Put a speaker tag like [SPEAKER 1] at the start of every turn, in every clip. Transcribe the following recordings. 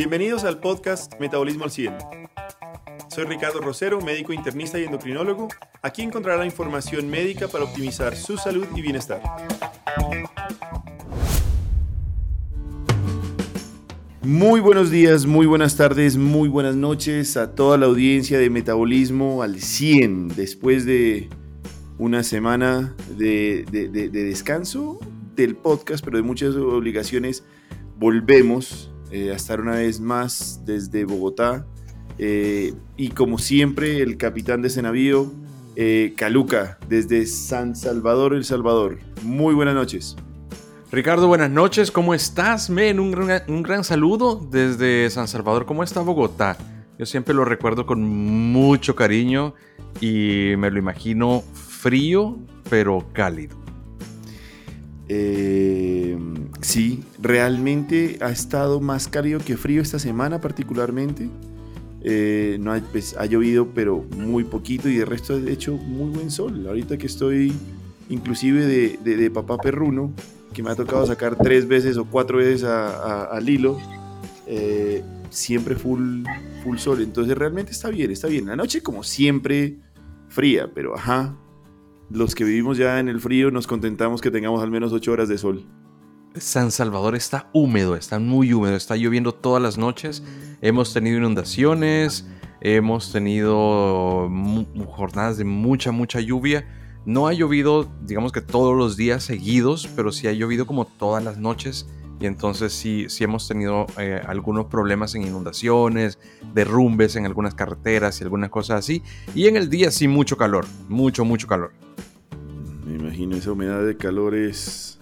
[SPEAKER 1] Bienvenidos al podcast Metabolismo al 100. Soy Ricardo Rosero, médico internista y endocrinólogo. Aquí encontrará información médica para optimizar su salud y bienestar. Muy buenos días, muy buenas tardes, muy buenas noches a toda la audiencia de Metabolismo al 100. Después de una semana de, descanso del podcast, pero de muchas obligaciones, volvemos eh, a estar una vez más desde Bogotá. Eh, y como siempre, el capitán de ese navío, eh, Caluca, desde San Salvador, El Salvador. Muy buenas noches.
[SPEAKER 2] Ricardo, buenas noches, ¿cómo estás? Men, un gran, un gran saludo desde San Salvador. ¿Cómo está Bogotá? Yo siempre lo recuerdo con mucho cariño y me lo imagino frío, pero cálido.
[SPEAKER 1] Eh, sí, realmente ha estado más cálido que frío esta semana particularmente. Eh, no pues, ha llovido, pero muy poquito y de resto ha hecho muy buen sol. Ahorita que estoy inclusive de, papá perruno, que me ha tocado sacar tres veces o cuatro veces al hilo, eh, siempre full, full sol. Entonces realmente está bien, está bien. La noche como siempre fría, pero ajá, los que vivimos ya en el frío nos contentamos que tengamos al menos 8 horas de sol.
[SPEAKER 2] San Salvador está húmedo, está muy húmedo, está lloviendo todas las noches. Hemos tenido inundaciones, hemos tenido jornadas de mucha, mucha lluvia. No ha llovido, digamos que todos los días seguidos, pero sí ha llovido como todas las noches. Y entonces sí, sí hemos tenido eh, algunos problemas en inundaciones, derrumbes en algunas carreteras y algunas cosas así. Y en el día sí mucho calor, mucho, mucho calor.
[SPEAKER 1] Me imagino esa humedad de calor es...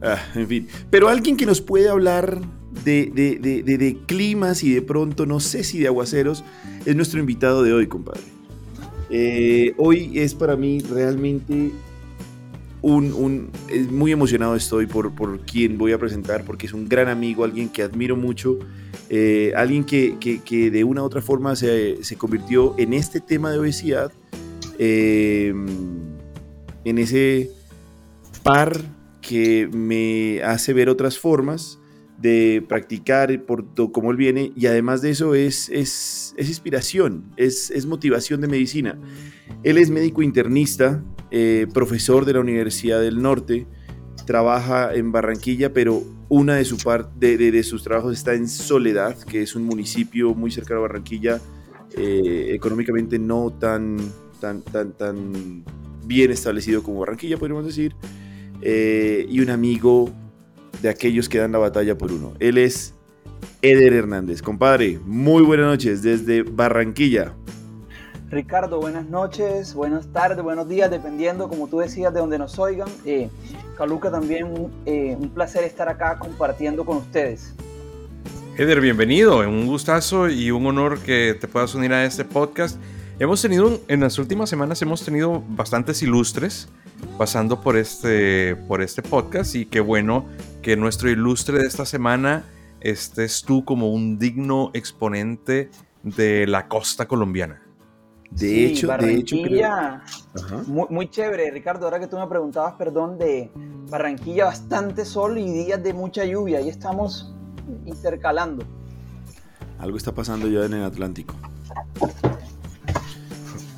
[SPEAKER 1] Ah, en fin. Pero alguien que nos puede hablar de, de, climas y de pronto, no sé si de aguaceros, es nuestro invitado de hoy, compadre. Eh, hoy es para mí realmente un, muy emocionado estoy por, por quien voy a presentar, porque es un gran amigo, alguien que admiro mucho, eh, alguien que, que, de una u otra forma se, se convirtió en este tema de obesidad. Eh, en ese par que me hace ver otras formas de practicar por cómo él viene y además de eso es, es, inspiración, es, motivación de medicina. Él es médico internista, eh, profesor de la Universidad del Norte, trabaja en Barranquilla, pero una de, su de, sus trabajos está en Soledad, que es un municipio muy cercano a Barranquilla, eh, económicamente no tan, tan, tan, tan bien establecido como Barranquilla, podríamos decir, eh, y un amigo de aquellos que dan la batalla por uno. Él es Eder Hernández. Compadre, muy buenas noches desde Barranquilla.
[SPEAKER 3] Ricardo, buenas noches, buenas tardes, buenos días, dependiendo, como tú decías, de donde nos oigan. Eh, Caluca, también eh, un placer estar acá compartiendo con ustedes.
[SPEAKER 2] Eder, bienvenido, un gustazo y un honor que te puedas unir a este podcast Hemos tenido, en las últimas semanas hemos tenido bastantes ilustres pasando por este, por este podcast y qué bueno que nuestro ilustre de esta semana estés tú como un digno exponente de la costa colombiana.
[SPEAKER 3] De hecho, de hecho muy, muy, chévere, Ricardo. Ahora que tú me preguntabas, perdón, de Barranquilla, bastante sol y días de mucha lluvia. Ahí estamos intercalando.
[SPEAKER 1] Algo está pasando ya en el Atlántico.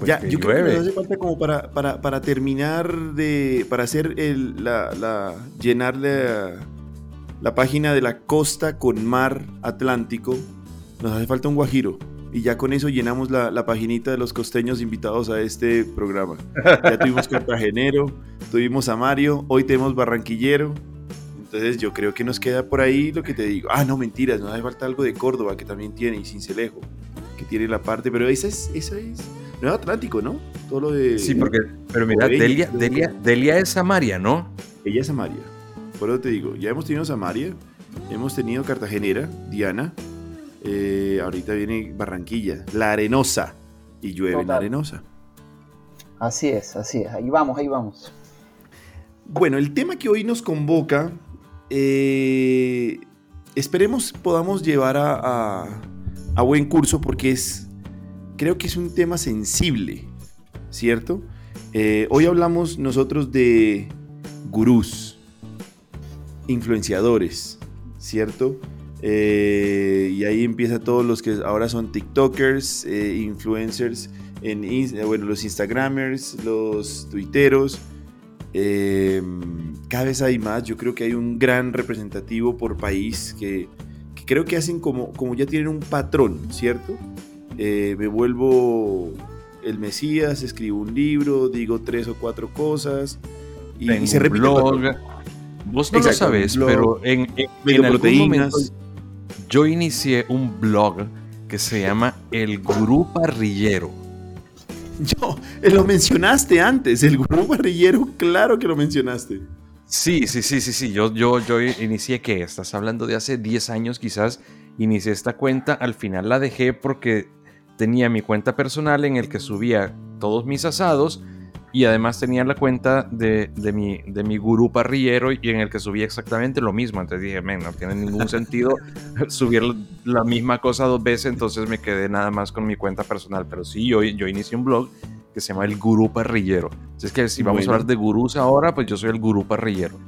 [SPEAKER 1] Pues ya, yo creo que hace falta como para, para, para, terminar de. para hacer el, la, la, llenar la, página de la costa con mar Atlántico. Nos hace falta un guajiro. Y ya con eso llenamos la, la paginita de los costeños invitados a este programa. Ya tuvimos cartagenero, tuvimos a Mario, hoy tenemos barranquillero. Entonces yo creo que nos queda por ahí lo que te digo. Ah, no, mentiras, nos hace falta algo de Córdoba que también tiene, y Cincelejo, que tiene la parte, pero esa es, esa es, no es Atlántico, ¿no?
[SPEAKER 2] Todo lo de. Sí, porque. Pero mira, Delia, Delia, Delia, es Samaria, ¿no?
[SPEAKER 1] Ella es Samaria. Por eso te digo, ya hemos tenido Samaria, hemos tenido Cartagenera, Diana. Eh, ahorita viene Barranquilla, La Arenosa. Y llueve en La Arenosa.
[SPEAKER 3] Así es, así es. Ahí vamos, ahí vamos.
[SPEAKER 1] Bueno, el tema que hoy nos convoca. Eh, esperemos podamos llevar a, a buen curso porque es creo que es un tema sensible, ¿cierto? Eh, hoy hablamos nosotros de gurús, influenciadores, ¿cierto? Eh, y ahí empieza todos los que ahora son TikTokers, eh, influencers, en, bueno, los Instagramers, los Twitteros. cada vez hay más. Yo creo que hay un gran representativo por país que, que creo que hacen como, como ya tienen un patrón, ¿cierto? Me vuelvo el Mesías, escribo un libro, digo tres o cuatro cosas y, se repite.
[SPEAKER 2] Vos no lo sabes, pero en, en, algún momento yo inicié un blog que se llama El Gurú Parrillero.
[SPEAKER 1] Yo, eh, lo mencionaste antes, el Gurú Parrillero, claro que lo mencionaste.
[SPEAKER 2] Sí, sí, sí, sí, sí. Yo, yo, yo inicié que estás hablando de hace 10 años quizás. Inicié esta cuenta, al final la dejé porque tenía mi cuenta personal en el que subía todos mis asados y además tenía la cuenta de, mi, de mi gurú parrillero y en el que subía exactamente lo mismo. Entonces dije, no tiene ningún sentido subir la misma cosa dos veces, entonces me quedé nada más con mi cuenta personal. Pero sí, yo, yo inicié un blog que se llama El Gurú Parrillero. Así es que si vamos a hablar de gurús ahora, pues yo soy el gurú parrillero.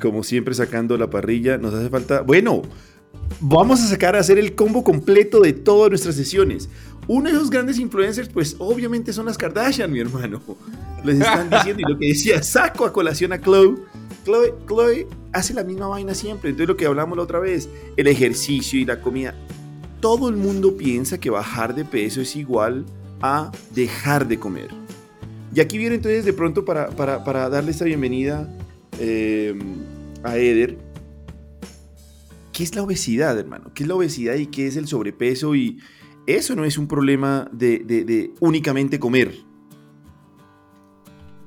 [SPEAKER 1] Como siempre sacando la parrilla, nos hace falta... Bueno, vamos a sacar a hacer el combo completo de todas nuestras sesiones. Uno de esos grandes influencers, pues obviamente son las Kardashian, mi hermano. Les están diciendo, y lo que decía, saco a colación a Chloe. Chloe, Chloe hace la misma vaina siempre. Entonces lo que hablamos la otra vez, el ejercicio y la comida. Todo el mundo piensa que bajar de peso es igual a dejar de comer. Y aquí viene entonces de pronto para, para, darle esta bienvenida eh, a Eder. ¿Qué es la obesidad, hermano? ¿Qué es la obesidad y qué es el sobrepeso? Y, eso no es un problema de, únicamente comer.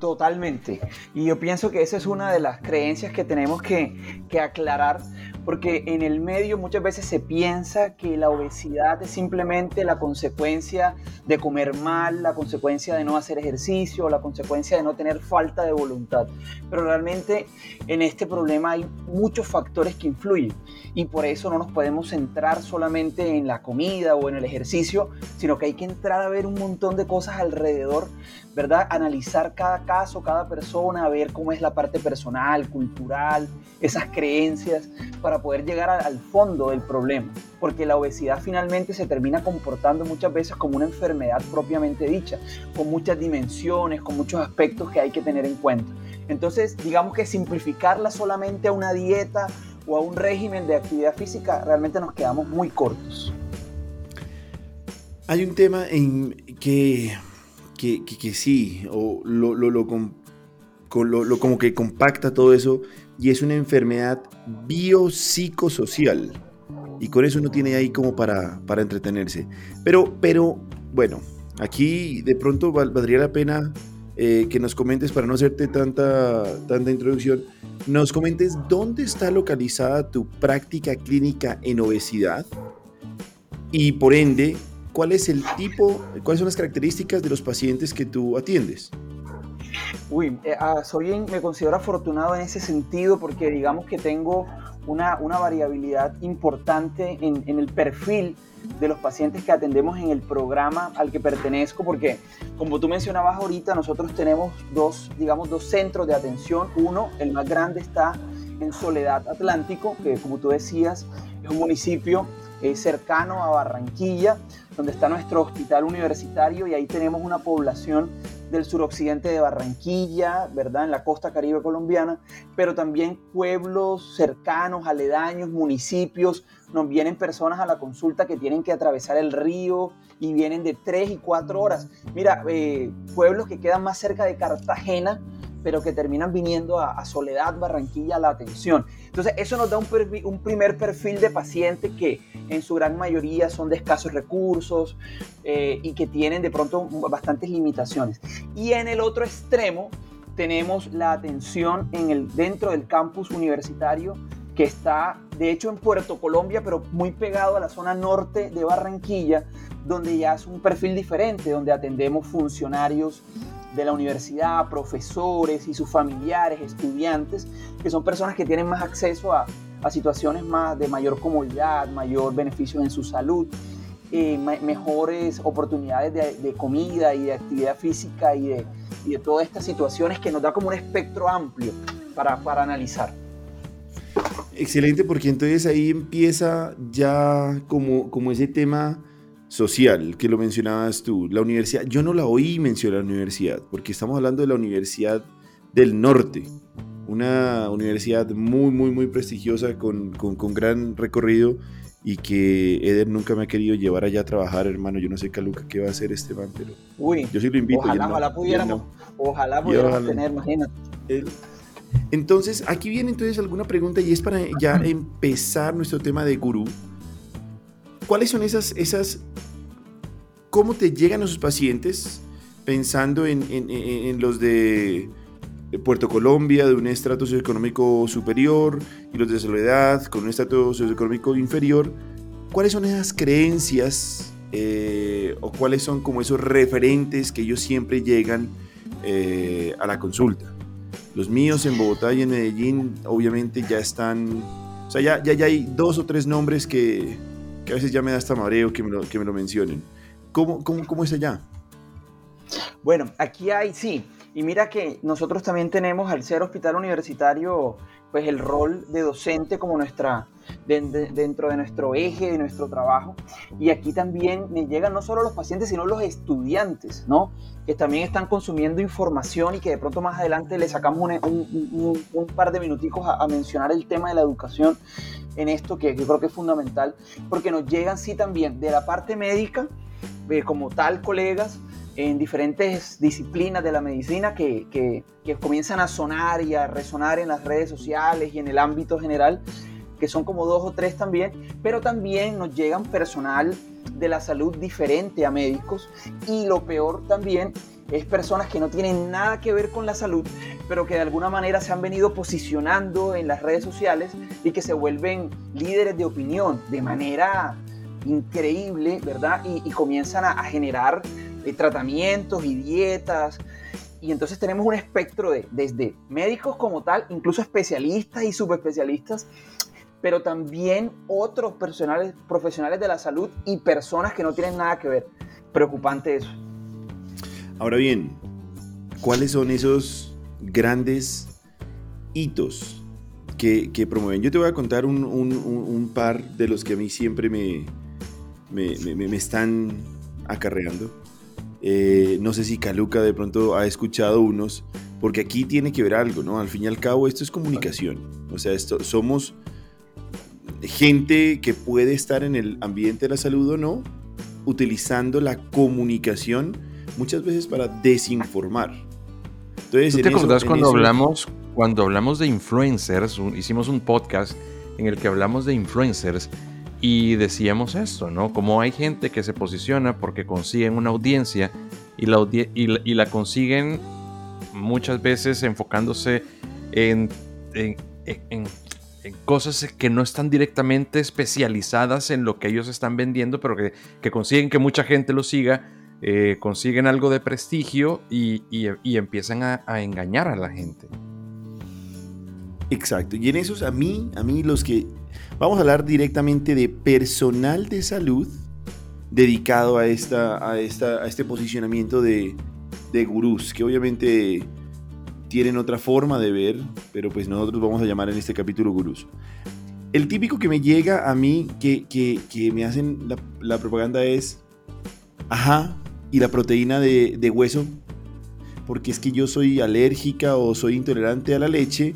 [SPEAKER 3] Totalmente. Y yo pienso que esa es una de las creencias que tenemos que, que aclarar porque en el medio muchas veces se piensa que la obesidad es simplemente la consecuencia de comer mal, la consecuencia de no hacer ejercicio, la consecuencia de no tener falta de voluntad. Pero realmente en este problema hay muchos factores que influyen y por eso no nos podemos centrar solamente en la comida o en el ejercicio, sino que hay que entrar a ver un montón de cosas alrededor, ¿verdad? Analizar cada caso, cada persona, ver cómo es la parte personal, cultural, esas creencias para poder llegar al fondo del problema, porque la obesidad finalmente se termina comportando muchas veces como una enfermedad propiamente dicha, con muchas dimensiones, con muchos aspectos que hay que tener en cuenta. Entonces, digamos que simplificarla solamente a una dieta o a un régimen de actividad física, realmente nos quedamos muy cortos.
[SPEAKER 1] Hay un tema en que, que, sí, o lo, como que compacta todo eso y es una enfermedad biopsicosocial. Y con eso uno tiene ahí como para, para entretenerse. Pero, pero, bueno, aquí de pronto valdría la pena eh, que nos comentes, para no hacerte tanta, tanta introducción, nos comentes dónde está localizada tu práctica clínica en obesidad y por ende, cuál es el tipo, cuáles son las características de los pacientes que tú atiendes.
[SPEAKER 3] Uy, eh, ah, soy me considero afortunado en ese sentido porque digamos que tengo una, una variabilidad importante en, en, el perfil de los pacientes que atendemos en el programa al que pertenezco, porque como tú mencionabas ahorita, nosotros tenemos dos, digamos, dos centros de atención. Uno, el más grande está en Soledad Atlántico, que como tú decías, es un municipio eh, cercano a Barranquilla, donde está nuestro hospital universitario y ahí tenemos una población del suroccidente de Barranquilla, ¿verdad? En la costa caribe colombiana, pero también pueblos cercanos, aledaños, municipios. Nos vienen personas a la consulta que tienen que atravesar el río y vienen de tres y cuatro horas. Mira, eh, pueblos que quedan más cerca de Cartagena, pero que terminan viniendo a, Soledad, Barranquilla, la atención. Entonces, eso nos da un, un, primer perfil de paciente que en su gran mayoría son de escasos recursos eh, y que tienen de pronto bastantes limitaciones. Y en el otro extremo tenemos la atención en el, dentro del campus universitario que está de hecho en Puerto Colombia, pero muy pegado a la zona norte de Barranquilla, donde ya es un perfil diferente, donde atendemos funcionarios de la universidad, profesores y sus familiares, estudiantes, que son personas que tienen más acceso a, situaciones más de mayor comodidad, mayor beneficio en su salud, eh, mejores oportunidades de, comida y de actividad física y de, y de, todas estas situaciones que nos da como un espectro amplio para, para analizar.
[SPEAKER 1] Excelente, porque entonces ahí empieza ya como, como ese tema social que lo mencionabas tú. La universidad, yo no la oí mencionar la universidad, porque estamos hablando de la Universidad del Norte, una universidad muy, muy, muy prestigiosa con, con, gran recorrido y que Eder nunca me ha querido llevar allá a trabajar, hermano. Yo no sé, Caluca, qué va a hacer este man, pero
[SPEAKER 3] Uy, yo sí lo invito. Ojalá, ojalá pudiéramos, ojalá pudiéramos tener, imagínate.
[SPEAKER 1] Entonces, aquí viene entonces alguna pregunta y es para ya empezar nuestro tema de gurú. ¿Cuáles son esas, esas, cómo te llegan a sus pacientes pensando en, en, los de Puerto Colombia, de un estrato socioeconómico superior, y los de Soledad, con un estrato socioeconómico inferior? ¿Cuáles son esas creencias eh, o cuáles son como esos referentes que ellos siempre llegan eh, a la consulta? Los míos en Bogotá y en Medellín obviamente ya están, o sea, ya, ya, ya hay dos o tres nombres que, que, a veces ya me da hasta mareo que me lo, que me lo mencionen. ¿Cómo, cómo, cómo es allá?
[SPEAKER 3] Bueno, aquí hay, sí, y mira que nosotros también tenemos al ser hospital universitario, pues el rol de docente como nuestra, dentro de nuestro eje de nuestro trabajo. Y aquí también me llegan no solo los pacientes, sino los estudiantes, ¿no? Que también están consumiendo información y que de pronto más adelante le sacamos un, par de minuticos a, mencionar el tema de la educación en esto, que yo creo que es fundamental, porque nos llegan sí también de la parte médica, eh, como tal colegas, en diferentes disciplinas de la medicina que, que, comienzan a sonar y a resonar en las redes sociales y en el ámbito general, que son como dos o tres también, pero también nos llegan personal de la salud diferente a médicos. Y lo peor también es personas que no tienen nada que ver con la salud, pero que de alguna manera se han venido posicionando en las redes sociales y que se vuelven líderes de opinión de manera increíble, ¿verdad? Y, comienzan a, generar tratamientos y dietas. Y entonces tenemos un espectro de desde médicos como tal, incluso especialistas y subespecialistas, pero también otros profesionales de la salud y personas que no tienen nada que ver. Preocupante eso.
[SPEAKER 1] Ahora bien, ¿cuáles son esos grandes hitos que, promueven? Yo te voy a contar un, par de los que a mí siempre me, me, me, me están acarreando. Eh, no sé si Caluca de pronto ha escuchado unos, porque aquí tiene que ver algo, ¿no? Al fin y al cabo, esto es comunicación. O sea, esto, somos gente que puede estar en el ambiente de la salud o no, utilizando la comunicación muchas veces para desinformar.
[SPEAKER 2] Entonces, ¿Tú te acordás cuando hablamos cuando hablamos de influencers? hicimos un podcast en el que hablamos de influencers y decíamos esto, ¿no? Como hay gente que se posiciona porque consiguen una audiencia y la, y la, consiguen muchas veces enfocándose en, en, en, cosas que no están directamente especializadas en lo que ellos están vendiendo, pero que, que consiguen que mucha gente lo siga, eh, consiguen algo de prestigio y, y, empiezan a, engañar a la gente.
[SPEAKER 1] Exacto, y en esos a mí, a mí los que Vamos a hablar directamente de personal de salud dedicado a, esta, a, esta, a este posicionamiento de, de gurús, que obviamente tienen otra forma de ver, pero pues nosotros vamos a llamar en este capítulo gurús. El típico que me llega a mí, que, que, me hacen la, propaganda es, ajá, y la proteína de, de hueso, porque es que yo soy alérgica o soy intolerante a la leche,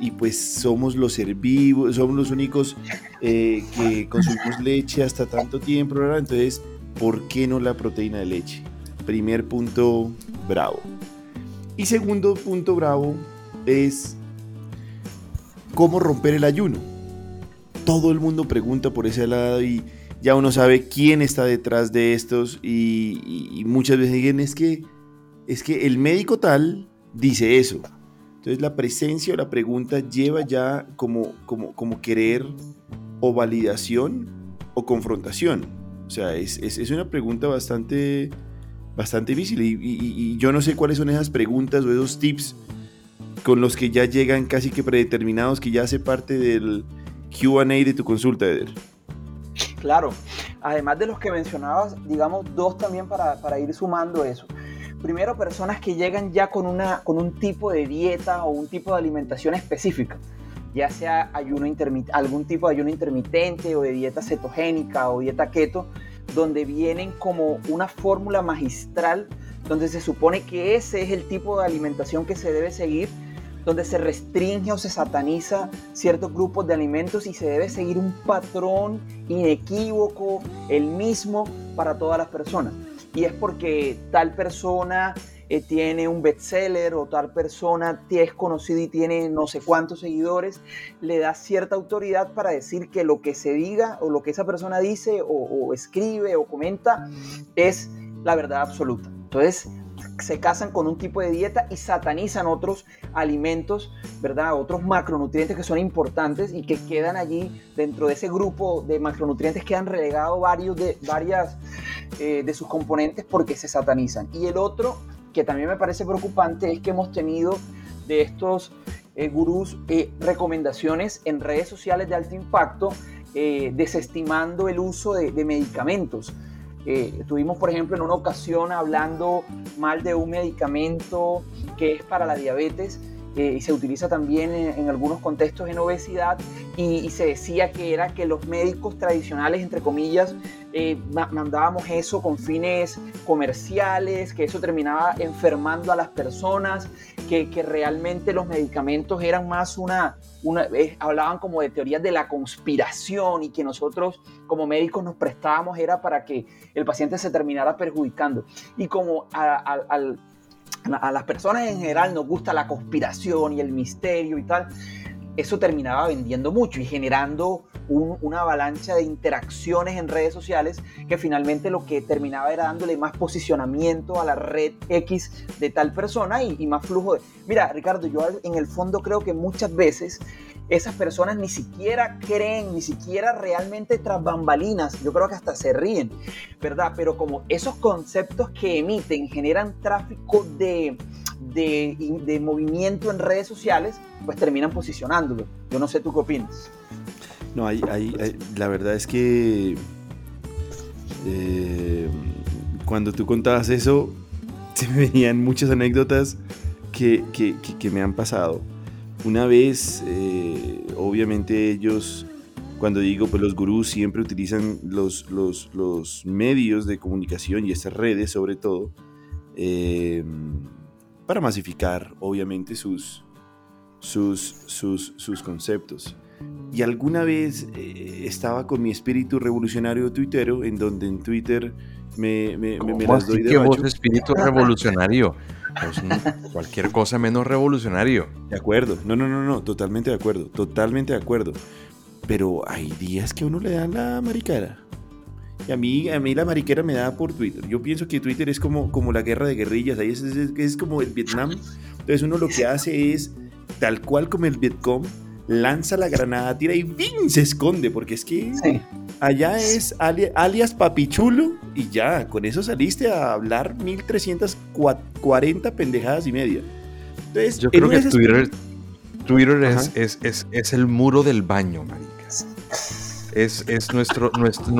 [SPEAKER 1] y pues somos los herbívoros, somos los únicos eh, que consumimos leche hasta tanto tiempo, ¿verdad? Entonces, ¿por qué no la proteína de leche? Primer punto bravo. Y segundo punto bravo es cómo romper el ayuno. Todo el mundo pregunta por ese lado y ya uno sabe quién está detrás de estos y, muchas veces dicen es que es que el médico tal dice eso entonces la presencia o la pregunta lleva ya como, como, como querer o validación o confrontación. O sea, es, es, una pregunta bastante, bastante difícil y, y, yo no sé cuáles son esas preguntas o esos tips con los que ya llegan casi que predeterminados, que ya hace parte del QA de tu consulta, Eder.
[SPEAKER 3] Claro, además de los que mencionabas, digamos dos también para, para ir sumando eso primero personas que llegan ya con, una, con un tipo de dieta o un tipo de alimentación específica. ya sea ayuno algún tipo de ayuno intermitente o de dieta cetogénica o dieta keto, donde vienen como una fórmula magistral donde se supone que ese es el tipo de alimentación que se debe seguir, donde se restringe o se sataniza ciertos grupos de alimentos y se debe seguir un patrón inequívoco, el mismo para todas las personas. Y es porque tal persona eh, tiene un bestseller o tal persona es conocido y tiene no sé cuántos seguidores, le da cierta autoridad para decir que lo que se diga o lo que esa persona dice o, escribe o comenta es la verdad absoluta. Entonces, se casan con un tipo de dieta y satanizan otros alimentos, ¿verdad? Otros macronutrientes que son importantes y que quedan allí dentro de ese grupo de macronutrientes quedan relegados varios de, varias eh, de sus componentes porque se satanizan. Y el otro que también me parece preocupante es que hemos tenido de estos eh, gurús eh, recomendaciones en redes sociales de alto impacto eh, desestimando el uso de, de medicamentos. Estuvimos, por ejemplo, en una ocasión hablando mal de un medicamento que es para la diabetes y se utiliza también en, algunos contextos en obesidad y, se decía que era que los médicos tradicionales, entre comillas, eh, mandábamos eso con fines comerciales, que eso terminaba enfermando a las personas, que, realmente los medicamentos eran más una, una hablaban como de teorías de la conspiración y que nosotros como médicos nos prestábamos era para que el paciente se terminara perjudicando. Y como a las personas en general nos gusta la conspiración y el misterio y tal, eso terminaba vendiendo mucho y generando una avalancha de interacciones en redes sociales que finalmente lo que terminaba era dándole más posicionamiento a la red X de tal persona y, y más flujo de... Mira, Ricardo, yo en el fondo creo que muchas veces esas personas ni siquiera creen, ni siquiera realmente tras bambalinas, yo creo que hasta se ríen, ¿verdad? Pero como esos conceptos que emiten generan tráfico de, de, movimiento en redes sociales, pues terminan posicionándolo. Yo no sé tú qué opinas.
[SPEAKER 1] No, hay, hay, la verdad es que eh, cuando tú contabas eso, se me venían muchas anécdotas que, que, que me han pasado. Una vez, eh, obviamente ellos, cuando digo, pues los gurús siempre utilizan los, los, medios de comunicación y estas redes sobre todo, eh, para masificar, obviamente, sus, sus, sus, conceptos. Y alguna vez eh, estaba con mi espíritu revolucionario tuitero, en donde en Twitter me, me, me,
[SPEAKER 2] las doy de que espíritu revolucionario? Pues, cualquier cosa menos revolucionario.
[SPEAKER 1] De acuerdo, no, no, no, no, totalmente de acuerdo, totalmente de acuerdo. Pero hay días que uno le da la maricara. Y a mí, a mí la mariquera me da por Twitter. Yo pienso que Twitter es como, como la guerra de guerrillas, ahí es, es, como el Vietnam. Entonces uno lo que hace es, tal cual como el Vietcong, lanza la granada, tira y ¡vin! se esconde, porque es que allá es alias Papichulo y ya, con eso saliste a hablar 1340 pendejadas y media.
[SPEAKER 2] Entonces, Yo creo que Twitter, Twitter es, es, es, el muro del baño, maricas. Es, es nuestro, nuestro,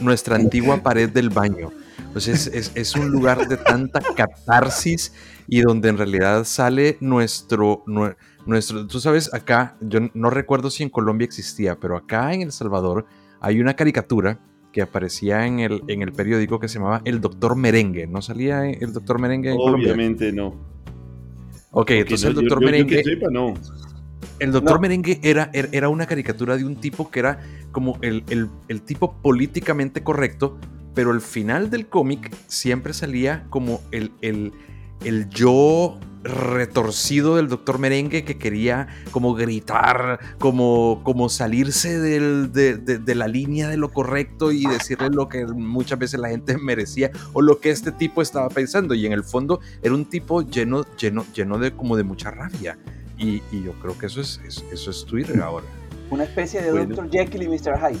[SPEAKER 2] nuestra antigua pared del baño. Pues es, es, un lugar de tanta catarsis y donde en realidad sale nuestro, nuestro, tú sabes, acá, yo no recuerdo si en Colombia existía, pero acá en El Salvador hay una caricatura que aparecía en el, en el periódico que se llamaba El Doctor Merengue. ¿No salía el Doctor Merengue en
[SPEAKER 1] Obviamente no.
[SPEAKER 2] Ok, entonces el Doctor Merengue... no. El Doctor Merengue era, era una caricatura de un tipo que era como el, el tipo políticamente correcto, pero al final del cómic siempre salía como el, el, el yo retorcido del doctor Merengue que quería como gritar, como, como salirse de, la línea de lo correcto y decirle lo que muchas veces la gente merecía o lo que este tipo estaba pensando. Y en el fondo era un tipo lleno, lleno, lleno de como de mucha rabia. Y, yo creo que eso es, eso es Twitter ahora.
[SPEAKER 3] Una especie de Dr. Jekyll y Mr. Hyde.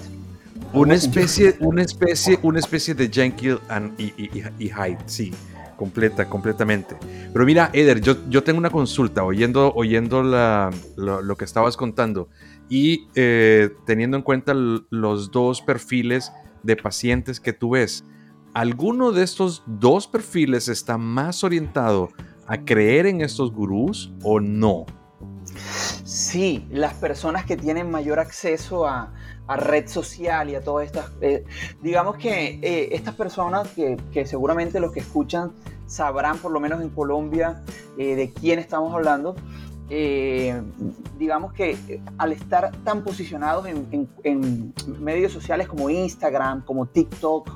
[SPEAKER 2] Una especie, una especie, una especie de Jekyll y Hyde, sí completa, completamente. Pero mira, Eder, yo, yo tengo una consulta, oyendo, oyendo la, lo, que estabas contando y eh, teniendo en cuenta los dos perfiles de pacientes que tú ves, ¿alguno de estos dos perfiles está más orientado a creer en estos gurús o no?
[SPEAKER 3] Sí, las personas que tienen mayor acceso a, red social y a todas estas... Eh, digamos que eh, estas personas que, seguramente los que escuchan sabrán, por lo menos en Colombia, eh, de quién estamos hablando, digamos que al estar tan posicionados en, medios sociales como Instagram, como TikTok,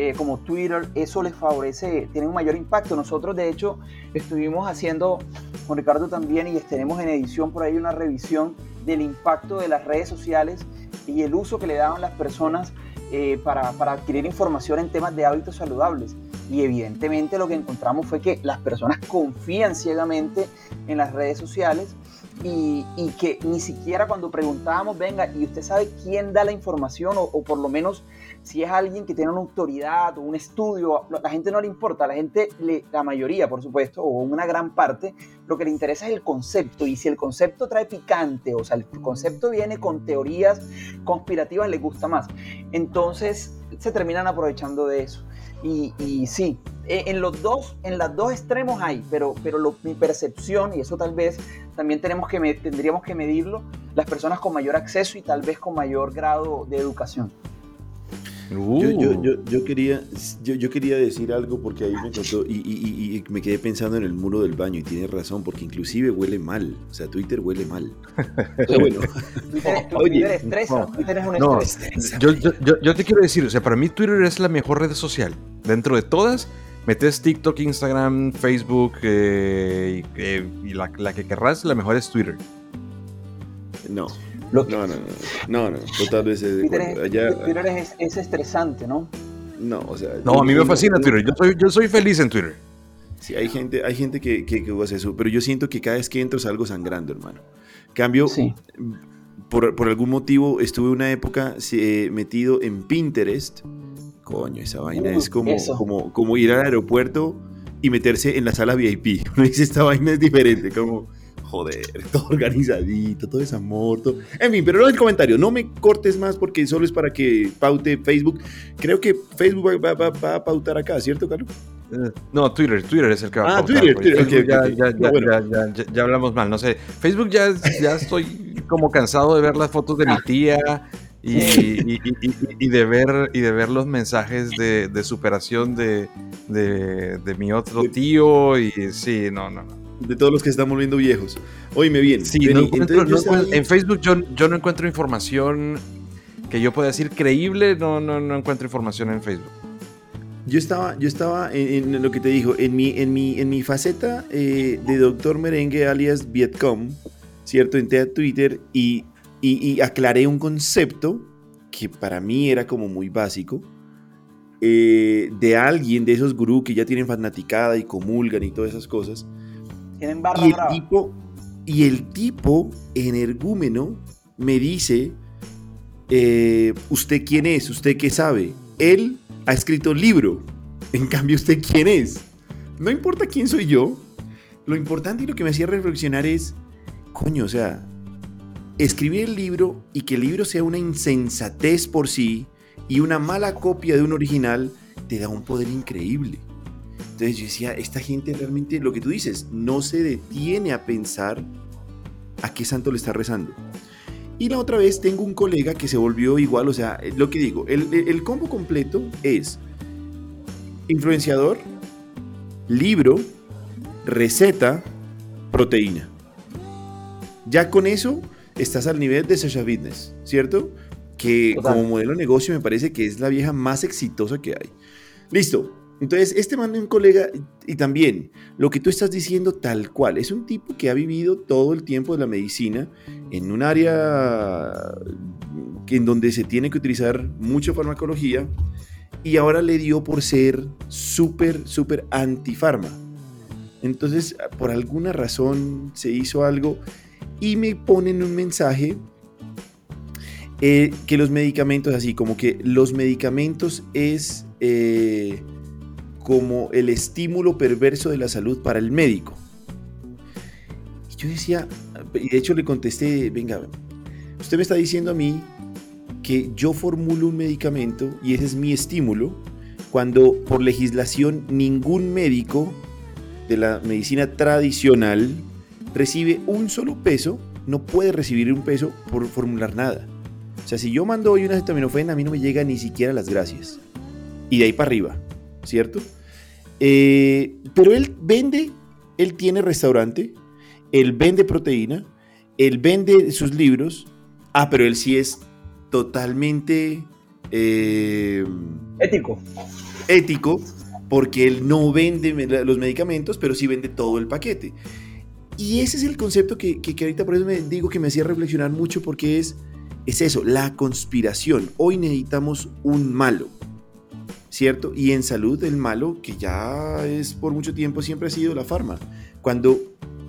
[SPEAKER 3] eh, como Twitter, eso les favorece, tiene un mayor impacto. Nosotros, de hecho, estuvimos haciendo, con Ricardo también, y tenemos en edición por ahí una revisión del impacto de las redes sociales y el uso que le daban las personas eh, para, para adquirir información en temas de hábitos saludables. Y evidentemente lo que encontramos fue que las personas confían ciegamente en las redes sociales y, y, que ni siquiera cuando preguntábamos, venga, ¿y usted sabe quién da la información? O, o, por lo menos si es alguien que tiene una autoridad o un estudio, la gente no le importa, la gente, la mayoría por supuesto, o una gran parte, lo que le interesa es el concepto y si el concepto trae picante, o sea, el concepto viene con teorías conspirativas, le gusta más. Entonces se terminan aprovechando de eso. Y, sí, e, en los dos, en los dos extremos hay, pero, pero mi percepción, y eso tal vez también tenemos que, tendríamos que medirlo, las personas con mayor acceso y tal vez con mayor grado de educación.
[SPEAKER 1] Yo, yo, uh. yo, yo, quería, yo, yo, quería decir algo porque ahí me contó y, y, y, me quedé pensando en el muro del baño y tiene razón porque inclusive huele mal, o sea, Twitter huele mal. bueno,
[SPEAKER 2] Twitter estresa, Twitter es un no, estrés. Yo, yo, te quiero decir, o sea, para mí Twitter es la mejor red social. Dentro de todas, metes TikTok, Instagram, Facebook eh, eh, y la, la que querrás, la mejor es Twitter.
[SPEAKER 1] No. No, no, no, no, no, totalmente.
[SPEAKER 3] Twitter, es, es, estresante, ¿no?
[SPEAKER 1] No, o sea.
[SPEAKER 2] No, a mí me fascina Twitter. Yo soy, yo soy feliz en Twitter.
[SPEAKER 1] Sí, hay gente, hay gente que, que, que hace eso, pero yo siento que cada vez que entro salgo sangrando, hermano. Cambio, sí. por, por, algún motivo estuve una época eh, metido en Pinterest. Coño, esa vaina es como, como, como ir al aeropuerto y meterse en la sala VIP. Uno dice, esta vaina es diferente, como joder, todo organizadito, todo es amor, todo... En fin, pero no el comentario, no me cortes más porque solo es para que paute Facebook. Creo que Facebook va, a pautar acá, ¿cierto, Carlos?
[SPEAKER 2] Eh, no, Twitter, Twitter es el que va a ah, pautar. Twitter, Twitter, ya, ya, hablamos mal, no sé. Facebook ya, ya estoy como cansado de ver las fotos de mi tía y, y, de ver, y de ver los mensajes de, de superación de, de, de, mi otro tío y sí, no, no, no
[SPEAKER 1] de todos los que estamos volviendo viejos. Oíme bien.
[SPEAKER 2] Sí, en Facebook yo, yo, no encuentro información que yo pueda decir creíble, no, no, no encuentro información en Facebook.
[SPEAKER 1] Yo estaba, yo estaba en, lo que te dijo, en mi, en mi, en mi faceta eh, de doctor merengue alias Vietcom, ¿cierto? Entré a Twitter y, y, aclaré un concepto que para mí era como muy básico. Eh, de alguien de esos gurús que ya tienen fanaticada y comulgan y todas esas cosas,
[SPEAKER 3] tienen barra
[SPEAKER 1] y el tipo Y el tipo energúmeno me dice, eh, ¿usted quién es? ¿Usted qué sabe? Él ha escrito libro. En cambio, ¿usted quién es? No importa quién soy yo. Lo importante y lo que me hacía reflexionar es, coño, o sea, escribir el libro y que el libro sea una insensatez por sí y una mala copia de un original te da un poder increíble. Entonces yo decía, esta gente realmente, lo que tú dices, no se detiene a pensar a qué santo le está rezando. Y la otra vez tengo un colega que se volvió igual, o sea, lo que digo, el, el combo completo es influenciador, libro, receta, proteína. Ya con eso estás al nivel de Sasha Fitness, ¿cierto? Que como modelo de negocio me parece que es la vieja más exitosa que hay. Listo, entonces, este man es un colega y también lo que tú estás diciendo tal cual, es un tipo que ha vivido todo el tiempo de la medicina en un área en donde se tiene que utilizar mucha farmacología y ahora le dio por ser súper, súper antifarma. Entonces, por alguna razón se hizo algo y me ponen un mensaje eh, que los medicamentos, así como que los medicamentos es... Eh, como el estímulo perverso de la salud para el médico. Yo decía, y de hecho le contesté, venga, usted me está diciendo a mí que yo formulo un medicamento y ese es mi estímulo, cuando por legislación ningún médico de la medicina tradicional recibe un solo peso, no puede recibir un peso por formular nada. O sea, si yo mando hoy una acetaminofén, a mí no me llega ni siquiera las gracias. Y de ahí para arriba, ¿cierto? Eh, pero él vende, él tiene restaurante, él vende proteína, él vende sus libros. Ah, pero él sí es totalmente...
[SPEAKER 3] Eh, ético.
[SPEAKER 1] Ético, porque él no vende los medicamentos, pero sí vende todo el paquete. Y ese es el concepto que, que, ahorita por eso me digo que me hacía reflexionar mucho porque es, es eso, la conspiración. Hoy necesitamos un malo, ¿cierto? Y en salud el malo, que ya es por mucho tiempo, siempre ha sido la farma. Cuando,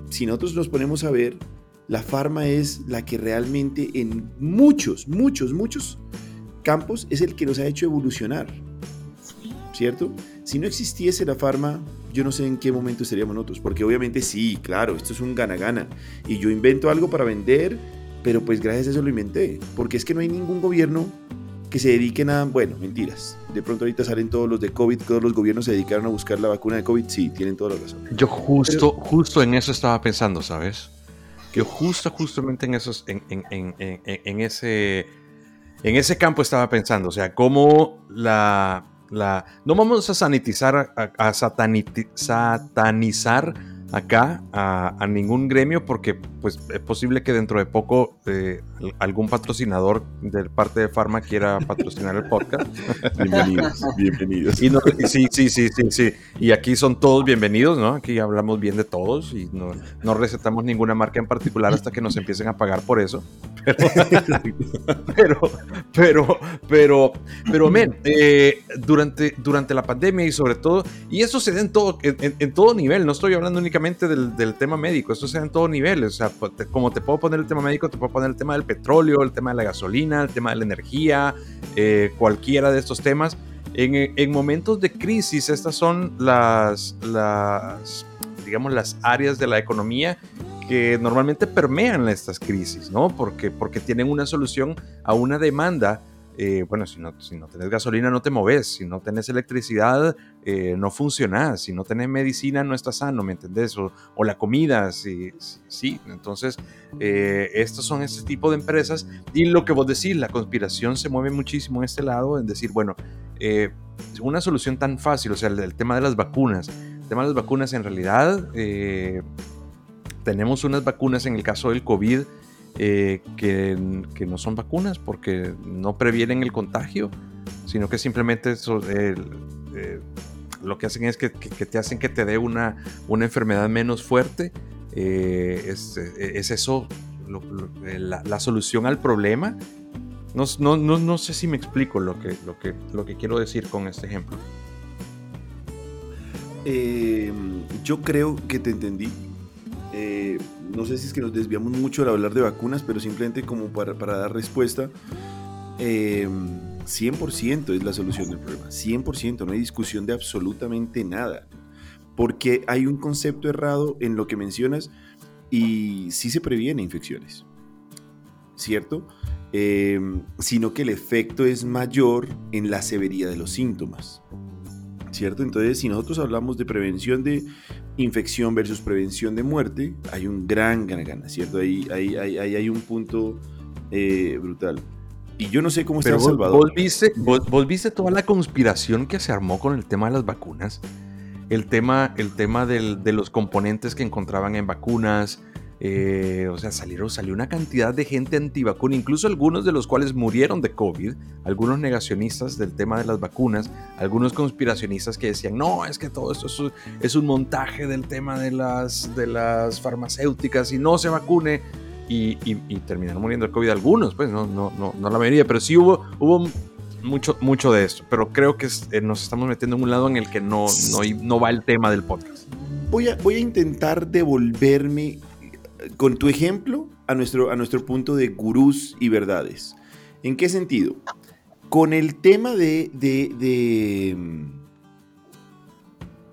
[SPEAKER 1] si nosotros nos ponemos a ver, la farma es la que realmente en muchos, muchos, muchos campos es el que nos ha hecho evolucionar, ¿cierto? Si no existiese la farma, yo no sé en qué momento estaríamos nosotros, porque obviamente sí, claro, esto es un gana-gana, y yo invento algo para vender, pero pues gracias a eso lo inventé, porque es que no hay ningún gobierno que se dedique a, bueno, mentiras. De pronto ahorita salen todos los de COVID, todos los gobiernos se dedicaron a buscar la vacuna de COVID, sí, tienen toda la razón.
[SPEAKER 2] Yo justo, justo en eso estaba pensando, ¿sabes? Que justo, justamente en esos, en, en, en, en ese, en ese campo estaba pensando, o sea, cómo la no vamos a sanitizar, a, satanizar acá a, ningún gremio porque pues es posible que dentro de poco eh, algún patrocinador de parte de Pharma quiera patrocinar el podcast.
[SPEAKER 1] bienvenidos, bienvenidos.
[SPEAKER 2] sí, sí, sí, sí, sí. Y aquí son todos bienvenidos, ¿no? Aquí hablamos bien de todos y no, no recetamos ninguna marca en particular hasta que nos empiecen a pagar por eso. Pero, pero, pero, pero, men, eh, durante, durante la pandemia y sobre todo, y eso se da en todo, en todo nivel, no estoy hablando únicamente del, tema médico, esto sea en todos niveles. O sea, pues, como te puedo poner el tema médico, te puedo poner el tema del petróleo, el tema de la gasolina, el tema de la energía, eh, cualquiera de estos temas. En, momentos de crisis, estas son las, las, digamos, las áreas de la economía que normalmente permean estas crisis, ¿no? Porque, porque tienen una solución a una demanda eh, bueno, si no, si no tenés gasolina no te moves, si no tenés electricidad eh, no funcionás, si no tenés medicina no estás sano, ¿me entendés? O, la comida, sí, sí, entonces eh, estos son este tipo de empresas y lo que vos decís, la conspiración se mueve muchísimo en este lado, en decir, bueno, una solución tan fácil, o sea, el, tema de las vacunas, el tema de las vacunas en realidad tenemos unas vacunas en el caso del COVID eh, que, no son vacunas porque no previenen el contagio, sino que simplemente eh, lo que hacen es que, te hacen que te dé una, una enfermedad menos fuerte. Eh, es, eso la, solución al problema. No, no, no, sé si me explico lo que, lo, que, lo que quiero decir con este ejemplo.
[SPEAKER 1] yo creo que te entendí no sé si es que nos desviamos mucho al hablar de vacunas, pero simplemente como para, dar respuesta, 100% em, es la solución del problema, 100%, no hay discusión de absolutamente nada, porque hay un concepto errado en lo que mencionas y sí se previene infecciones, ¿cierto? Em, sino que el efecto es mayor en la severidad de los síntomas. ¿Cierto? Entonces, si nosotros hablamos de prevención de infección versus prevención de muerte, hay un gran gana-gana, ¿cierto? Ahí, hay un punto eh, brutal. Y yo no sé cómo está
[SPEAKER 2] El
[SPEAKER 1] Salvador.
[SPEAKER 2] ¿vos viste, toda la conspiración que se armó con el tema de las vacunas? El tema, el tema de los componentes que encontraban en vacunas, eh, o sea, salieron, salió una cantidad de gente antivacuna, incluso algunos de los cuales murieron de COVID, algunos negacionistas del tema de las vacunas, algunos conspiracionistas que decían, no, es que todo esto es, un montaje del tema de las, de las farmacéuticas y no se vacune. Y, terminaron muriendo de COVID algunos, pues no, no, no, no la mayoría, pero sí hubo, hubo mucho, mucho de esto, pero creo que eh, nos estamos metiendo en un lado en el que no, no, no va el tema del podcast.
[SPEAKER 1] Voy a, voy a intentar devolverme con tu ejemplo a nuestro, a nuestro punto de gurús y verdades. ¿En qué sentido? Con el tema de, de,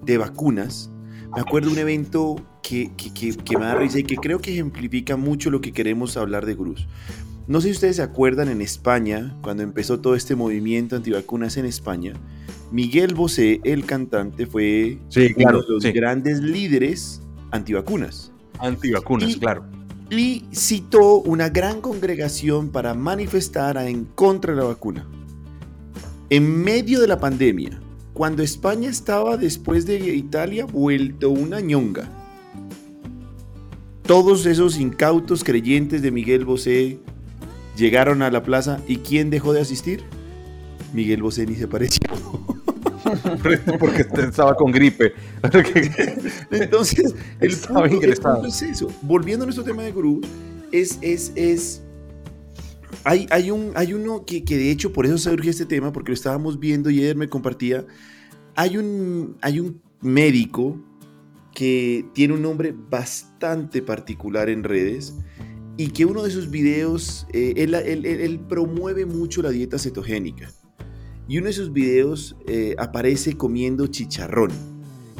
[SPEAKER 1] de, vacunas, me acuerdo un evento que, que, me da risa y que creo que ejemplifica mucho lo que queremos hablar de gurús. No sé si ustedes se acuerdan en España, cuando empezó todo este movimiento antivacunas en España, Miguel Bosé, el cantante, fue uno de los grandes líderes antivacunas.
[SPEAKER 2] Antivacunas, claro.
[SPEAKER 1] Y citó una gran congregación para manifestar en contra de la vacuna. En medio de la pandemia, cuando España estaba después de Italia vuelto una ñonga. Todos esos incautos creyentes de Miguel Bosé llegaron a la plaza y ¿quién dejó de asistir? Miguel Bosé ni se pareció.
[SPEAKER 2] Porque estaba con gripe.
[SPEAKER 1] Entonces, el punto, es eso. Volviendo a nuestro tema de gurú, es, es, es hay, hay, un, hay uno que, que, de hecho por eso surge este tema, porque lo estábamos viendo y Eder me compartía. Hay un, hay un médico que tiene un nombre bastante particular en redes y que uno de sus videos, eh, él, promueve mucho la dieta cetogénica. Y uno de sus videos eh, aparece comiendo chicharrón,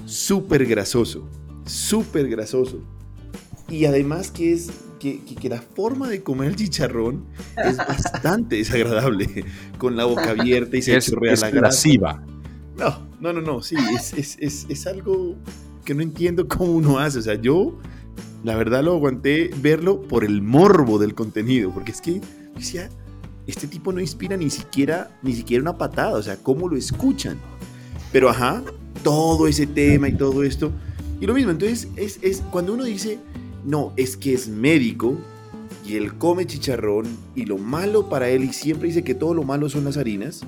[SPEAKER 1] súper grasoso, súper grasoso. Y además que es que, la forma de comer el chicharrón es bastante desagradable, con la boca abierta y se chorrea la grasa. No, no, no, no, sí, es, es, es, es algo que no entiendo cómo uno hace. O sea, yo la verdad lo aguanté verlo por el morbo del contenido, porque es que decía, este tipo no inspira ni siquiera, ni siquiera una patada, o sea, cómo lo escuchan. Pero ajá, todo ese tema y todo esto. Y lo mismo, entonces es, es cuando uno dice, no, es que es médico y él come chicharrón y lo malo para él y siempre dice que todo lo malo son las harinas.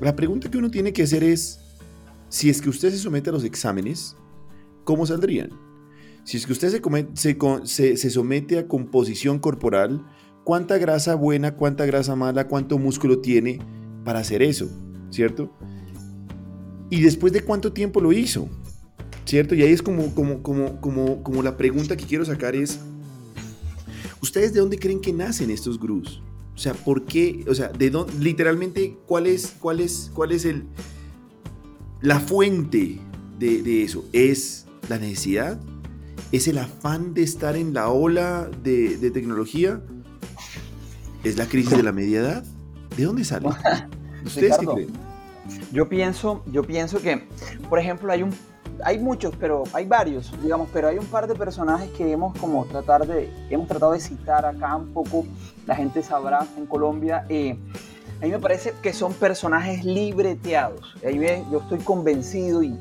[SPEAKER 1] La pregunta que uno tiene que hacer es, si es que usted se somete a los exámenes, ¿cómo saldrían? Si es que usted se, somete a composición corporal, ¿cuánta grasa buena, cuánta grasa mala, cuánto músculo tiene para hacer eso? ¿Cierto? Y después de cuánto tiempo lo hizo, ¿cierto? Y ahí es como, como, como, como, como la pregunta que quiero sacar es, ¿ustedes de dónde creen que nacen estos grus? O sea, ¿por qué? O sea, de dónde, literalmente, ¿cuál es, cuál es, cuál es el, la fuente de eso? ¿Es la necesidad? ¿Es el afán de estar en la ola de, tecnología? ¿Es la crisis de la media edad? ¿De dónde sale? ¿Ustedes qué creen?
[SPEAKER 3] Yo pienso, yo pienso que, por ejemplo, hay un hay muchos, pero hay varios, digamos, pero hay un par de personajes que hemos como tratar de, hemos tratado de citar acá un poco, la gente sabrá en Colombia. Eh, a mí me parece que son personajes libreteados. Ahí yo estoy convencido y,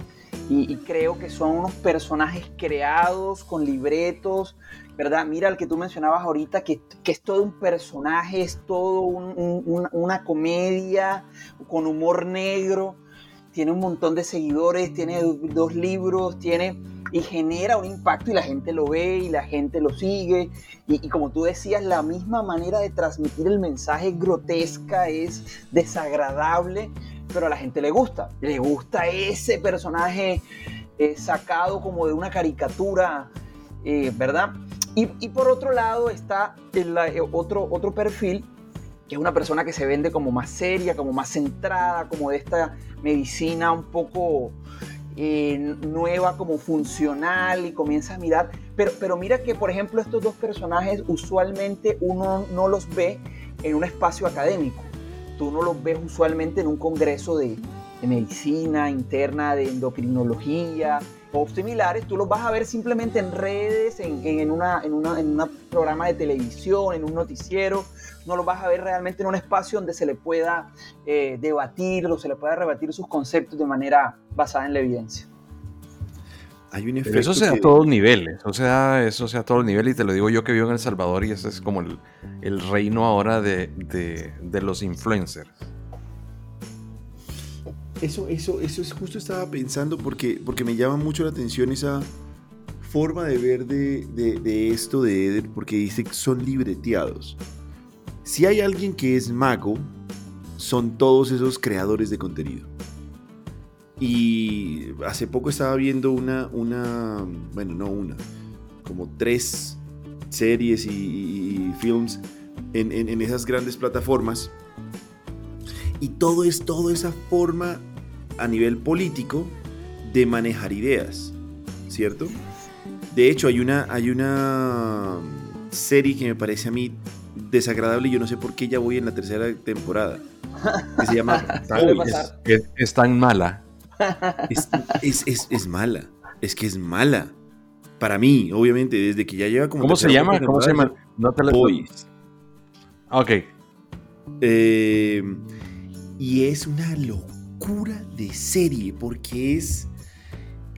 [SPEAKER 3] y, creo que son unos personajes creados con libretos, ¿verdad? Mira el que tú mencionabas ahorita, que, es todo un personaje, es todo una comedia con humor negro, tiene un montón de seguidores, tiene dos libros, tiene y genera un impacto y la gente lo ve y la gente lo sigue. Y, y, como tú decías, la misma manera de transmitir el mensaje es grotesca, es desagradable, pero a la gente le gusta. Le gusta ese personaje eh, sacado como de una caricatura, eh, ¿verdad? Y, por otro lado está el, eh, otro, otro perfil, que es una persona que se vende como más seria, como más centrada, como de esta medicina un poco nueva, como funcional, y comienza a mirar. Pero, pero mira que, por ejemplo, estos dos personajes usualmente uno no los ve en un espacio académico tú no los ves usualmente en un congreso de, medicina interna, de endocrinología o similares, tú los vas a ver simplemente en redes, en, una, en, una, en un programa de televisión, en un noticiero, no los vas a ver realmente en un espacio donde se le pueda eh, debatir o se le pueda rebatir sus conceptos de manera basada en la evidencia
[SPEAKER 2] eso sea a todos niveles, o sea, eso sea a todos niveles, y te lo digo yo que vivo en El Salvador y ese es como el, reino ahora de, los influencers.
[SPEAKER 1] Eso, eso, eso es justo estaba pensando porque, porque me llama mucho la atención esa forma de ver de, de esto de Eder, porque dice que son libreteados. Si hay alguien que es mago, son todos esos creadores de contenido. Y hace poco estaba viendo una, una bueno, no una, como tres series y, films en, en, esas grandes plataformas. Y todo es toda esa forma a nivel político de manejar ideas, ¿cierto? De hecho, hay una, hay una serie que me parece a mí desagradable y yo no sé por qué ya voy en la tercera temporada. Que se llama...
[SPEAKER 2] es, es tan mala
[SPEAKER 1] es, es, mala. Es que es mala. para mí, obviamente, desde que ya lleva como...
[SPEAKER 2] ¿Cómo se llama? ¿Cómo se llama?
[SPEAKER 1] No te Boys.
[SPEAKER 2] Ok.
[SPEAKER 1] Eh, y es una locura de serie porque es...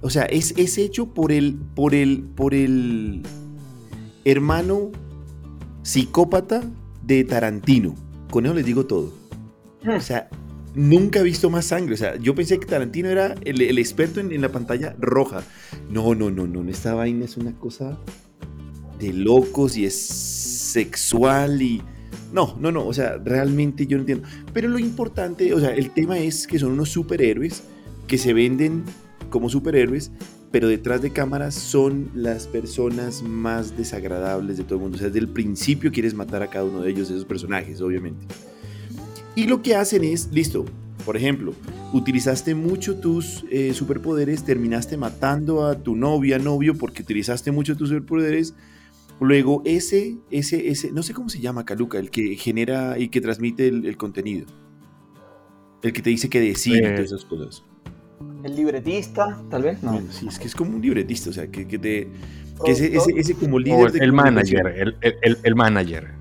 [SPEAKER 1] O sea, es, es hecho por el, por el, por el hermano psicópata de Tarantino. Con eso les digo todo. O sea, nunca he visto más sangre. O sea, yo pensé que Tarantino era el, experto en, la pantalla roja. No, no, no, no. Esta vaina es una cosa de locos y es sexual y... No, no, no. O sea, realmente yo no entiendo. Pero lo importante, o sea, el tema es que son unos superhéroes que se venden como superhéroes, pero detrás de cámaras son las personas más desagradables de todo el mundo. O sea, desde el principio quieres matar a cada uno de ellos, esos personajes, obviamente. Y lo que hacen es, listo, por ejemplo, utilizaste mucho tus eh, superpoderes, terminaste matando a tu novia, novio, porque utilizaste mucho tus superpoderes. Luego ese, ese, ese, no sé cómo se llama, Caluca, el que genera y que transmite el, contenido. El que te dice que decide todas esas cosas.
[SPEAKER 3] El libretista, tal vez, no.
[SPEAKER 1] sí, es que es como un libretista, o sea, que, que te... Que ese, ese, ese, como líder...
[SPEAKER 2] el manager, el, el, el manager.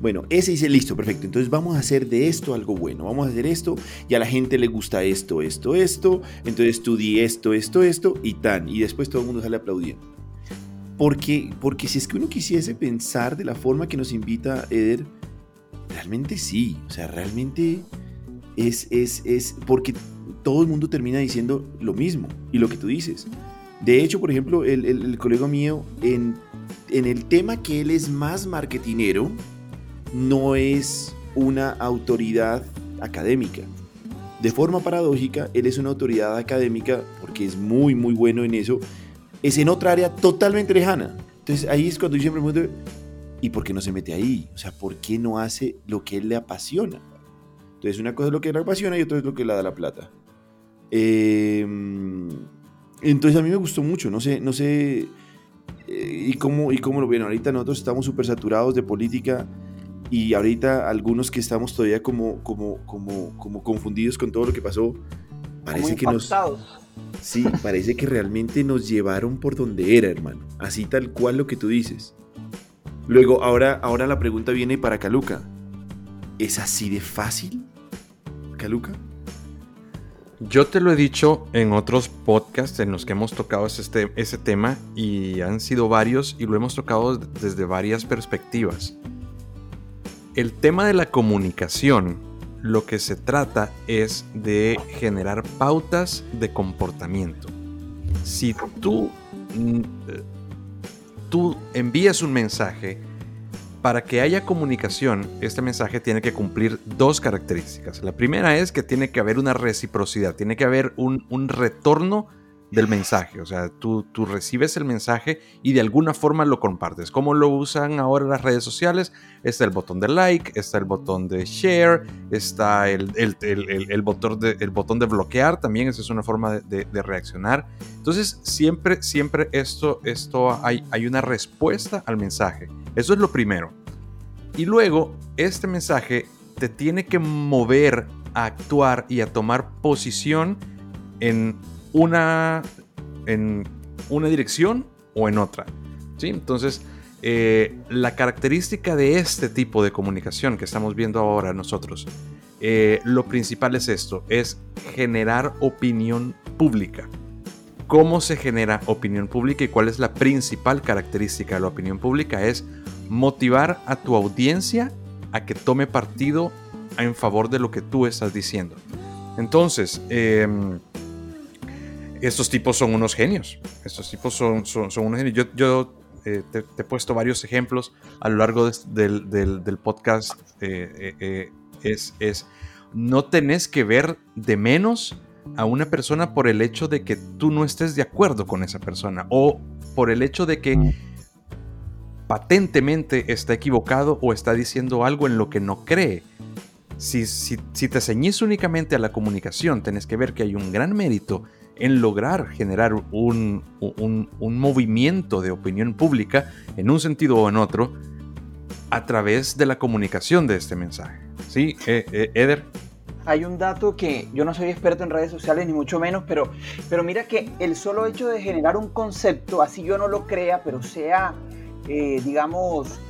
[SPEAKER 1] Bueno, ese dice, listo, perfecto. Entonces vamos a hacer de esto algo bueno. Vamos a hacer esto y a la gente le gusta esto, esto, esto. Entonces tú di esto, esto, esto y tan. Y después todo el mundo sale aplaudiendo. Porque, porque si es que uno quisiese pensar de la forma que nos invita Eder, realmente sí. O sea, realmente es, es, es porque todo el mundo termina diciendo lo mismo y lo que tú dices. De hecho, por ejemplo, el, el, colega mío, en, en el tema que él es más marketinero, no es una autoridad académica. De forma paradójica, él es una autoridad académica porque es muy, muy bueno en eso. Es en otra área totalmente lejana. Entonces ahí es cuando yo siempre me pregunto, ¿y por qué no se mete ahí? O sea, ¿por qué no hace lo que él le apasiona? Entonces una cosa es lo que le apasiona y otra es lo que le da la plata. Em, entonces a mí me gustó mucho, no sé, no sé, eh, y cómo, y cómo lo ven. Ahorita nosotros estamos súper saturados de política y ahorita algunos que estamos todavía como, como, como, como confundidos con todo lo que pasó, parece que nos... Sí, parece que realmente nos llevaron por donde era, hermano. Así tal cual lo que tú dices. Luego, ahora, ahora la pregunta viene para Caluca. ¿Es así de fácil, Caluca?
[SPEAKER 2] Yo te lo he dicho en otros podcasts en los que hemos tocado este, ese tema y han sido varios y lo hemos tocado desde varias perspectivas el tema de la comunicación, lo que se trata es de generar pautas de comportamiento. Si tú, mm, tú envías un mensaje, para que haya comunicación, este mensaje tiene que cumplir dos características. La primera es que tiene que haber una reciprocidad, tiene que haber un, un retorno del mensaje. O sea, tú, tú, recibes el mensaje y de alguna forma lo compartes. ¿Cómo lo usan ahora las redes sociales? Está el botón de like, está el botón de share, está el, el, botón, de, el botón de bloquear también. Esa es una forma de, de, reaccionar. Entonces, siempre, siempre esto, esto hay, hay una respuesta al mensaje. Eso es lo primero. Y luego, este mensaje te tiene que mover a actuar y a tomar posición en una en una dirección o en otra. ¿sí? Entonces, eh, la característica de este tipo de comunicación que estamos viendo ahora nosotros, eh, lo principal es esto, es generar opinión pública. ¿Cómo se genera opinión pública y cuál es la principal característica de la opinión pública? Es motivar a tu audiencia a que tome partido en favor de lo que tú estás diciendo. Entonces, em, estos tipos son unos genios. Estos tipos son, son, unos genios. Yo, eh, te, he puesto varios ejemplos a lo largo del, podcast. Eh, eh, es, es, no tenés que ver de menos a una persona por el hecho de que tú no estés de acuerdo con esa persona o por el hecho de que patentemente está equivocado o está diciendo algo en lo que no cree. Si, si, si te ceñís únicamente a la comunicación, tenés que ver que hay un gran mérito en lograr generar un, movimiento de opinión pública en un sentido o en otro a través de la comunicación de este mensaje. ¿Sí, eh, eh, Eder?
[SPEAKER 3] hay un dato que yo no soy experto en redes sociales ni mucho menos, pero, pero mira que el solo hecho de generar un concepto, así yo no lo crea, pero sea, eh, digamos,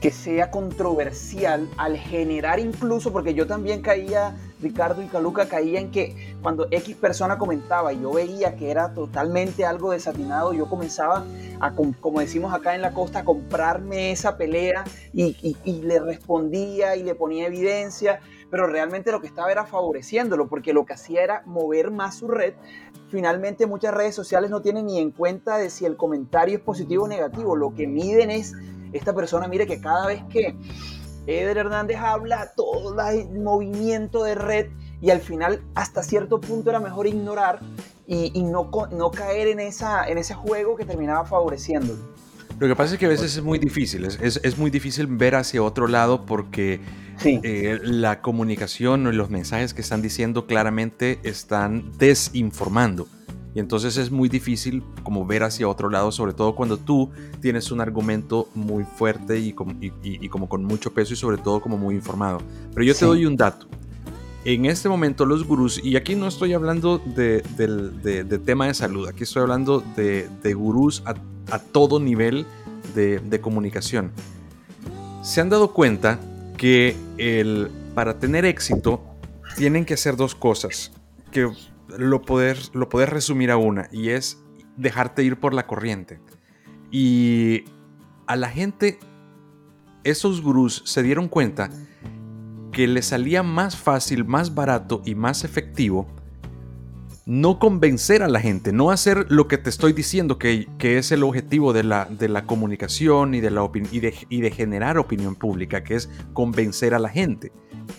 [SPEAKER 3] que sea controversial al generar incluso, porque yo también caía, Ricardo y Caluca caía en que cuando X persona comentaba y yo veía que era totalmente algo desatinado, yo comenzaba a, como decimos acá en la costa, a comprarme esa pelea y, y le respondía y le ponía evidencia, pero realmente lo que estaba era favoreciéndolo, porque lo que hacía era mover más su red. Finalmente muchas redes sociales no tienen ni en cuenta de si el comentario es positivo o negativo, lo que miden es esta persona mire que cada vez que Eder Hernández habla, todo el movimiento de red y al final hasta cierto punto era mejor ignorar y, no, no, caer en, esa, en ese juego que terminaba favoreciéndolo.
[SPEAKER 2] Lo que pasa es que a veces es muy difícil, es, es, muy difícil ver hacia otro lado porque eh, la comunicación y los mensajes que están diciendo claramente están desinformando. Y entonces es muy difícil como ver hacia otro lado, sobre todo cuando tú tienes un argumento muy fuerte y como, y, como con mucho peso y sobre todo como muy informado. Pero yo te doy un dato. En este momento los gurús, y aquí no estoy hablando de, tema de salud, aquí estoy hablando de, gurús a, a, todo nivel de, comunicación, se han dado cuenta que el, para tener éxito tienen que hacer dos cosas, que lo poder, lo resumir a una y es dejarte ir por la corriente. Y a la gente, esos gurús se dieron cuenta que le salía más fácil, más barato y más efectivo no convencer a la gente, no hacer lo que te estoy diciendo que, es el objetivo de la, de la comunicación y de, la y, y de generar opinión pública, que es convencer a la gente.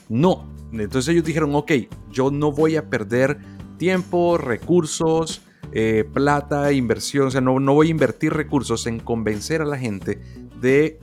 [SPEAKER 2] No. Entonces ellos dijeron, ok, yo no voy a perder tiempo, recursos, eh, plata, inversión. O sea, no, no voy a invertir recursos en convencer a la gente de,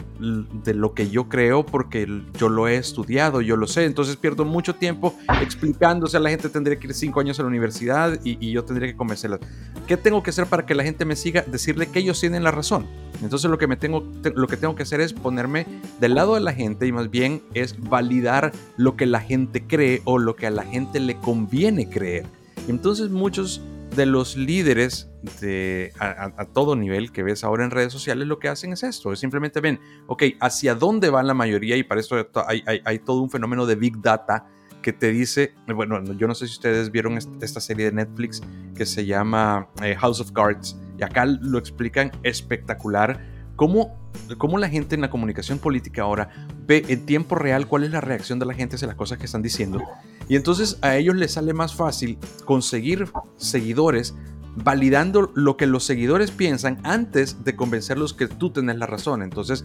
[SPEAKER 2] de, lo que yo creo porque yo lo he estudiado, yo lo sé. Entonces pierdo mucho tiempo explicándose a la gente. Tendría que ir cinco años a la universidad y, y, yo tendría que convencerla. ¿Qué tengo que hacer para que la gente me siga? Decirle que ellos tienen la razón. Entonces lo que, me tengo, lo que tengo que hacer es ponerme del lado de la gente y más bien es validar lo que la gente cree o lo que a la gente le conviene creer. Entonces muchos de los líderes de, a, todo nivel que ves ahora en redes sociales lo que hacen es esto, es simplemente ven, ok, hacia dónde van la mayoría y para esto hay, todo un fenómeno de big data que te dice, bueno, yo no sé si ustedes vieron esta serie de Netflix que se llama eh, House of Cards y acá lo explican espectacular cómo, cómo la gente en la comunicación política ahora ve en tiempo real cuál es la reacción de la gente hacia las cosas que están diciendo. Y entonces a ellos les sale más fácil conseguir seguidores validando lo que los seguidores piensan antes de convencerlos que tú tenés la razón. Entonces,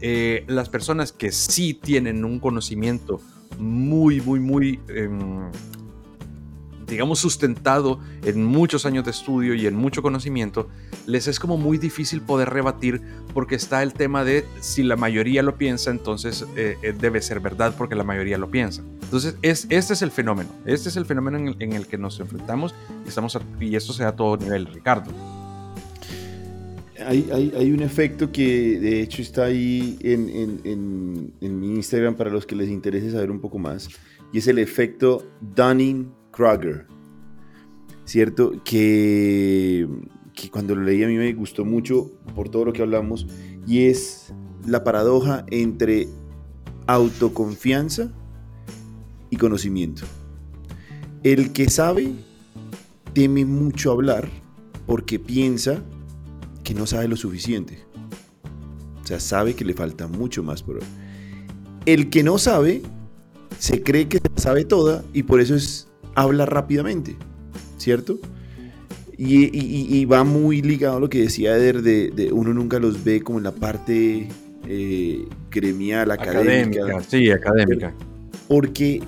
[SPEAKER 2] eh, las personas que sí tienen un conocimiento muy, muy, muy em, digamos, sustentado en muchos años de estudio y en mucho conocimiento, les es como muy difícil poder rebatir porque está el tema de si la mayoría lo piensa, entonces eh, eh, debe ser verdad porque la mayoría lo piensa. Entonces, es, este es el fenómeno, este es el fenómeno en el, que nos enfrentamos y, estamos y esto se da a todo nivel, Ricardo.
[SPEAKER 1] Hay, hay, hay, un efecto que de hecho está ahí en, en, en, mi Instagram para los que les interese saber un poco más, y es el efecto Dunning Kruger, ¿cierto? Que, que cuando lo leí a mí me gustó mucho por todo lo que hablamos y es la paradoja entre autoconfianza y conocimiento. El que sabe teme mucho hablar porque piensa que no sabe lo suficiente. O sea, sabe que le falta mucho más por El que no sabe se cree que sabe toda y por eso es habla rápidamente, ¿cierto? Y, va muy ligado a lo que decía Eder, de, uno nunca los ve como en la parte eh, gremial, académica.
[SPEAKER 2] Sí, académica.
[SPEAKER 1] Porque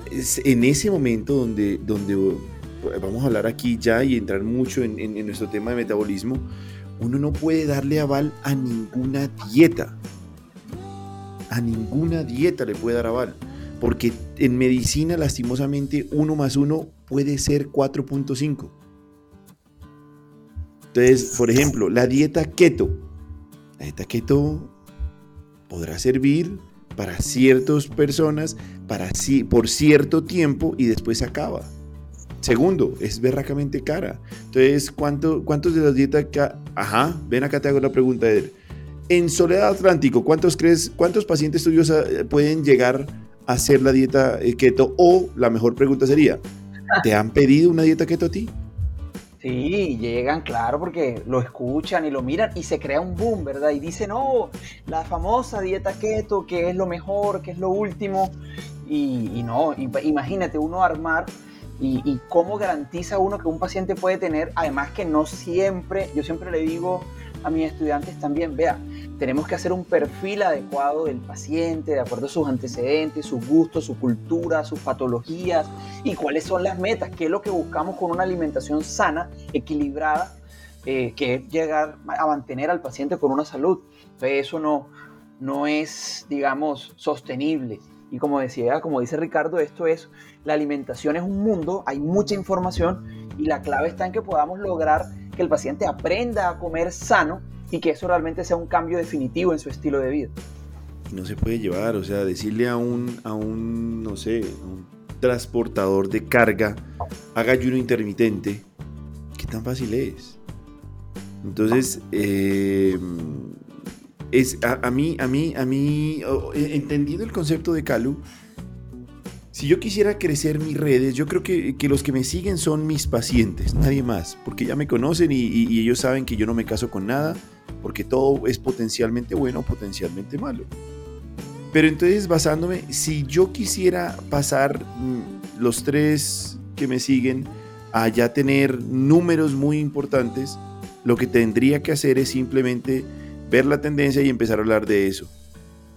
[SPEAKER 1] en ese momento donde, donde vamos a hablar aquí ya y entrar mucho en, en nuestro tema de metabolismo, uno no puede darle aval a ninguna dieta. A ninguna dieta le puede dar aval. Porque en medicina, lastimosamente, 1 más 1 puede ser 4.5. Entonces, por ejemplo, la dieta keto. La dieta keto podrá servir para ciertas personas, para, por cierto tiempo y después acaba. Segundo, es berracamente cara. Entonces, ¿cuánto, ¿cuántos de las dietas? Ajá, ven acá te hago la pregunta, Eder. En Soledad Atlántico, ¿cuántos crees, cuántos pacientes tuyos eh, pueden llegar a hacer la dieta eh, keto? O la mejor pregunta sería, ¿te han pedido una dieta keto a ti?
[SPEAKER 3] Sí, llegan, claro, porque lo escuchan y lo miran y se crea un boom, ¿verdad? Y dicen, no, la famosa dieta keto, que es lo mejor, que es lo último. Y, no, imagínate uno armar y, y, cómo garantiza uno que un paciente puede tener, además que no siempre, yo siempre le digo a mis estudiantes también, vea, tenemos que hacer un perfil adecuado del paciente, de acuerdo a sus antecedentes, sus gustos, su cultura, sus patologías y cuáles son las metas, qué es lo que buscamos con una alimentación sana, equilibrada, eh, que es llegar a mantener al paciente con una salud. Entonces eso no, no es, digamos, sostenible. Y como decía, como dice Ricardo, esto es, la alimentación es un mundo, hay mucha información y la clave está en que podamos lograr que el paciente aprenda a comer sano y que eso realmente sea un cambio definitivo en su estilo de vida.
[SPEAKER 1] No se puede llevar, o sea, decirle a un, a un no sé, un transportador de carga, haga ayuno intermitente, ¿qué tan fácil es? Entonces, eh, es, a, mí, a mí, a mí, entendiendo el concepto de Calu, si yo quisiera crecer mis redes, yo creo que, los que me siguen son mis pacientes, nadie más, porque ya me conocen y, ellos saben que yo no me caso con nada, porque todo es potencialmente bueno o potencialmente malo. Pero entonces basándome, si yo quisiera pasar mm, los tres que me siguen a ya tener números muy importantes, lo que tendría que hacer es simplemente ver la tendencia y empezar a hablar de eso.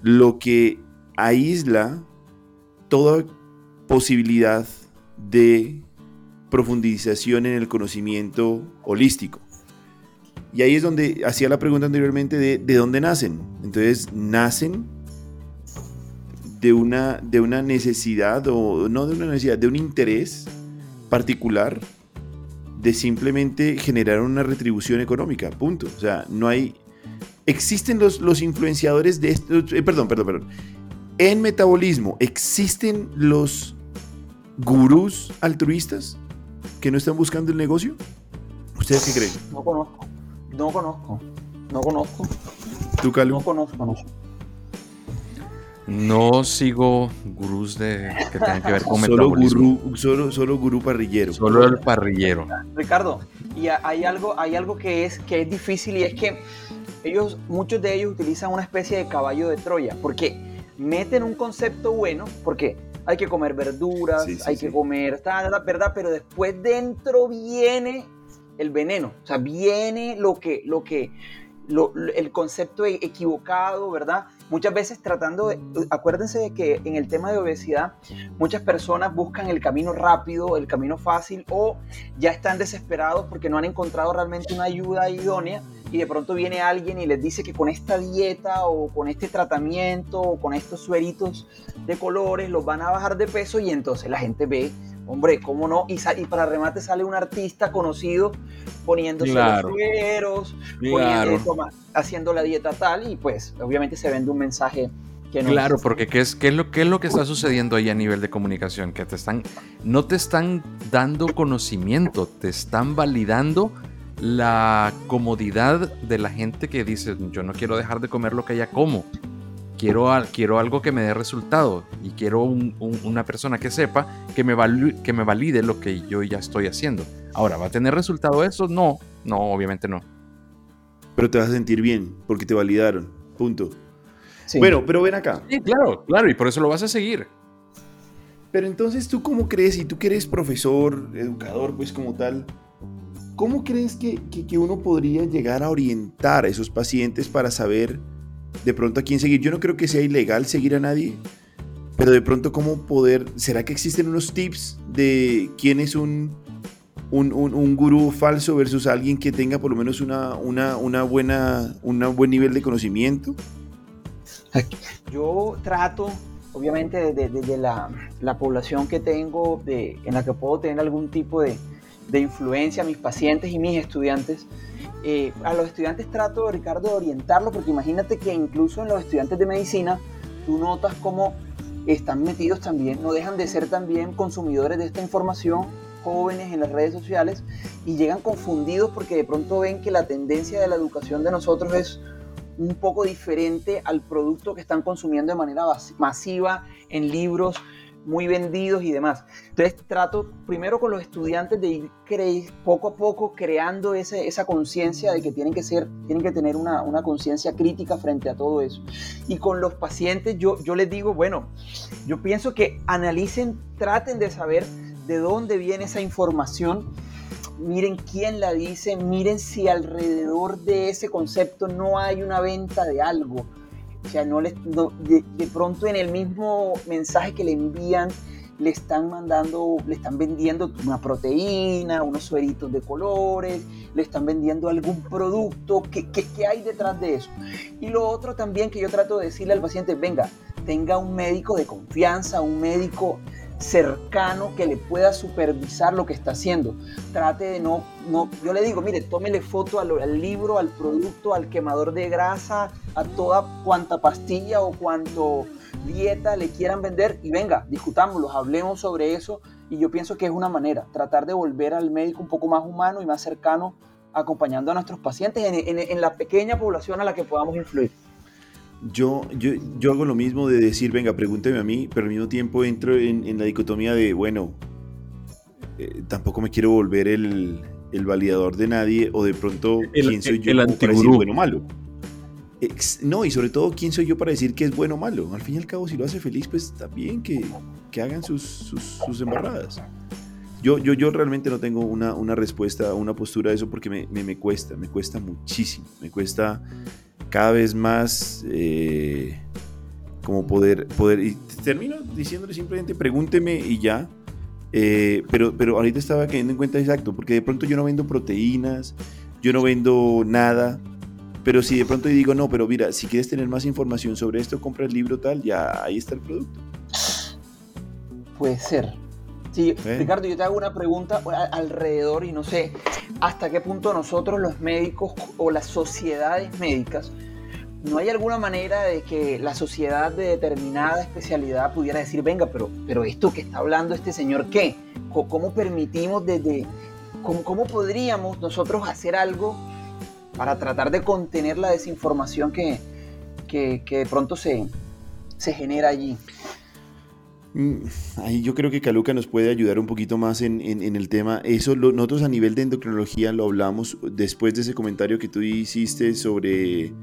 [SPEAKER 1] Lo que aísla toda posibilidad de profundización en el conocimiento holístico. Y ahí es donde hacía la pregunta anteriormente de, de dónde nacen. Entonces, nacen de una, de una necesidad, o no de una necesidad, de un interés particular de simplemente generar una retribución económica, punto. O sea, no hay... Existen los, los influenciadores de esto, eh, perdón, perdón, perdón. En metabolismo existen los gurús altruistas que no están buscando el negocio? ¿Ustedes qué creen?
[SPEAKER 3] No conozco, no conozco, no conozco.
[SPEAKER 1] ¿Tú, Calu?
[SPEAKER 3] No conozco, no.
[SPEAKER 2] No sigo gurús de, que tengan que ver con
[SPEAKER 1] solo Gurú, solo, solo gurú parrillero.
[SPEAKER 2] Solo el parrillero.
[SPEAKER 3] Ricardo, y hay algo, hay algo que, es, que es difícil y es que ellos, muchos de ellos utilizan una especie de caballo de Troya, porque meten un concepto bueno, porque hay que comer verduras, hay que comer, ¿verdad? Pero después dentro viene el veneno, o sea, viene lo que, lo que, el concepto equivocado, ¿verdad? Muchas veces tratando de, acuérdense de que en el tema de obesidad, muchas personas buscan el camino rápido, el camino fácil, o ya están desesperados porque no han encontrado realmente una ayuda idónea y de pronto viene alguien y les dice que con esta dieta o con este tratamiento o con estos sueritos de colores los van a bajar de peso y entonces la gente ve, hombre, ¿cómo no? Y, y para remate sale un artista conocido poniéndose los sueros, haciendo la dieta tal y pues obviamente se vende un mensaje que no
[SPEAKER 2] Claro, porque ¿qué es, qué, es lo, ¿qué es lo que está sucediendo ahí a nivel de comunicación? Que te están, no te están dando conocimiento, te están validando la comodidad de la gente que dice, yo no quiero dejar de comer lo que ya como. Quiero, quiero algo que me dé resultado y quiero una persona que sepa que me, que me valide lo que yo ya estoy haciendo. Ahora, ¿va a tener resultado eso? No, no, obviamente no.
[SPEAKER 1] Pero te vas a sentir bien porque te validaron. Punto. Bueno, pero ven acá.
[SPEAKER 2] Sí, claro, claro, y por eso lo vas a seguir.
[SPEAKER 1] Pero entonces, ¿tú cómo crees? Y tú que eres profesor, educador, pues como tal, ¿Cómo crees que, uno podría llegar a orientar a esos pacientes para saber de pronto a quién seguir? Yo no creo que sea ilegal seguir a nadie, pero de pronto cómo poder, ¿será que existen unos tips de quién es un, un, gurú falso versus alguien que tenga por lo menos una, una, buena, un buen nivel de conocimiento?
[SPEAKER 3] Yo trato, obviamente, de, la, la, población que tengo, de, en la que puedo tener algún tipo de, de influencia mis pacientes y mis estudiantes. Eh, a los estudiantes trato, Ricardo, de orientarlo, porque imagínate que incluso en los estudiantes de medicina tú notas cómo están metidos también, no dejan de ser también consumidores de esta información, jóvenes en las redes sociales, y llegan confundidos porque de pronto ven que la tendencia de la educación de nosotros es un poco diferente al producto que están consumiendo de manera masiva en libros muy vendidos y demás. Entonces trato primero con los estudiantes de ir poco a poco creando ese, esa conciencia de que tienen que ser, tienen que tener una, una conciencia crítica frente a todo eso. Y con los pacientes yo, yo les digo, bueno, yo pienso que analicen, traten de saber de dónde viene esa información miren quién la dice, miren si alrededor de ese concepto no hay una venta de algo. O sea, no, les, de, pronto en el mismo mensaje que le envían, le están mandando, le están vendiendo una proteína, unos sueritos de colores, le están vendiendo algún producto, ¿qué, qué, qué hay detrás de eso? Y lo otro también que yo trato de decirle al paciente, venga, tenga un médico de confianza, un médico cercano que le pueda supervisar lo que está haciendo. Trate de no, no yo le digo, mire, tómele foto al, libro, al producto, al quemador de grasa, a toda cuanta pastilla o cuanto dieta le quieran vender y venga, discutámoslo, hablemos sobre eso y yo pienso que es una manera, tratar de volver al médico un poco más humano y más cercano acompañando a nuestros pacientes en la pequeña población a la que podamos influir.
[SPEAKER 1] Yo, yo, yo hago lo mismo de decir, venga, pregúnteme a mí, pero al mismo tiempo entro en, la dicotomía de, bueno, eh, tampoco me quiero volver el, el, validador de nadie o de pronto, ¿quién soy yo para decir bueno o malo? no, y sobre todo, ¿quién soy yo para decir que es bueno o malo? Al fin y al cabo, si lo hace feliz, pues está bien que, que hagan sus, sus, sus, embarradas. Yo, yo, yo realmente no tengo una, una respuesta, una postura de eso porque me, me, me cuesta, me cuesta muchísimo, me cuesta cada vez más eh, como poder, poder, y termino diciéndole simplemente pregúnteme y ya, eh, pero, pero ahorita estaba cayendo en cuenta exacto, porque de pronto yo no vendo proteínas, yo no vendo nada, pero si de pronto digo, no, pero mira, si quieres tener más información sobre esto, compra el libro tal, ya ahí está el producto.
[SPEAKER 3] Puede ser. Sí, Ricardo, yo te hago una pregunta alrededor y no sé hasta qué punto nosotros los médicos o las sociedades médicas, ¿no hay alguna manera de que la sociedad de determinada especialidad pudiera decir, venga, pero, pero esto que está hablando este señor, ¿qué? ¿Cómo permitimos desde, cómo, cómo podríamos nosotros hacer algo para tratar de contener la desinformación que, que, que de pronto se, se genera allí?
[SPEAKER 1] Mm, ahí yo creo que Caluca nos puede ayudar un poquito más en, el tema. Eso nosotros a nivel de endocrinología lo hablamos después de ese comentario que tú hiciste sobre,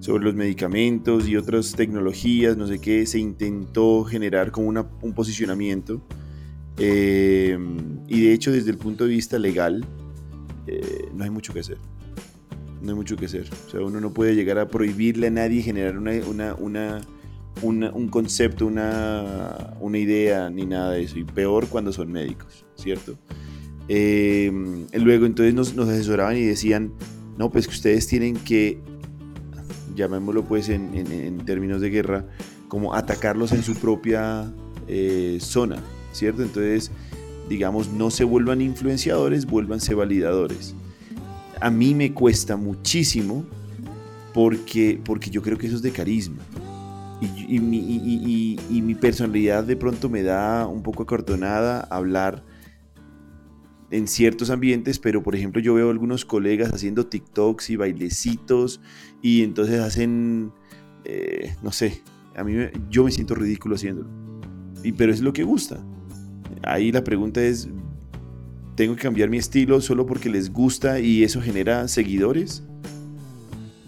[SPEAKER 1] sobre los medicamentos y otras tecnologías, no sé qué, se intentó generar como un posicionamiento. Eh, y de hecho desde el punto de vista legal eh, no hay mucho que hacer. No hay mucho que hacer. O sea, uno no puede llegar a prohibirle a nadie generar una, una un concepto, una, idea, ni nada de eso. Y peor cuando son médicos, ¿cierto? Em, luego entonces nos, nos, asesoraban y decían, no, pues que ustedes tienen que, llamémoslo pues en, en, términos de guerra, como atacarlos en su propia eh, zona, ¿cierto? Entonces, digamos, no se vuelvan influenciadores, vuélvanse validadores. A mí me cuesta muchísimo porque, porque yo creo que eso es de carisma y, mi, personalidad de pronto me da un poco acortonada hablar en ciertos ambientes, pero por ejemplo yo veo algunos colegas haciendo TikToks y bailecitos y entonces hacen, eh, no sé, a mí yo me siento ridículo haciéndolo, y, pero es lo que gusta. Ahí la pregunta es, ¿tengo que cambiar mi estilo solo porque les gusta y eso genera seguidores?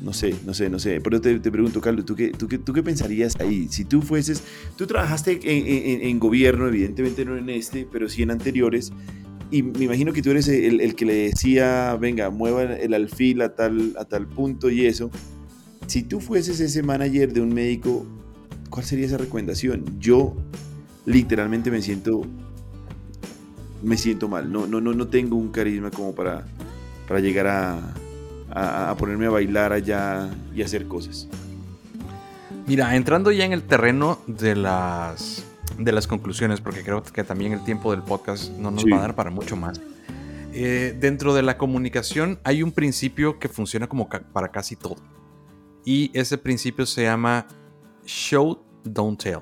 [SPEAKER 1] No sé, no sé, no sé. Pero te, te pregunto, Carlos, ¿tú qué, tú, qué, ¿tú qué pensarías ahí? Si tú fueses, tú trabajaste en, gobierno, evidentemente no en este, pero sí en anteriores, y me imagino que tú eres el, el, que le decía, venga, mueva el alfil a tal, a tal punto y eso. Si tú fueses ese manager de un médico, ¿cuál sería esa recomendación? Yo literalmente me siento me siento mal. No, no, no, no tengo un carisma como para, para llegar a, a, ponerme a bailar allá y hacer cosas.
[SPEAKER 2] Mira, entrando ya en el terreno de las, de las conclusiones, porque creo que también el tiempo del podcast no nos va a dar para mucho más. Eh, dentro de la comunicación hay un principio que funciona como para casi todo. Y ese principio se llama show don't tell.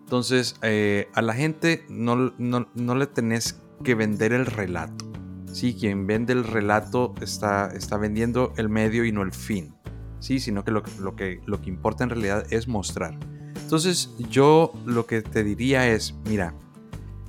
[SPEAKER 2] Entonces, eh, a la gente no, no, le tenés que vender el relato. Sí, quien vende el relato está, está vendiendo el medio y no el fin. Sí, sino que lo, lo, que lo que importa en realidad es mostrar. Entonces, yo lo que te diría es, mira,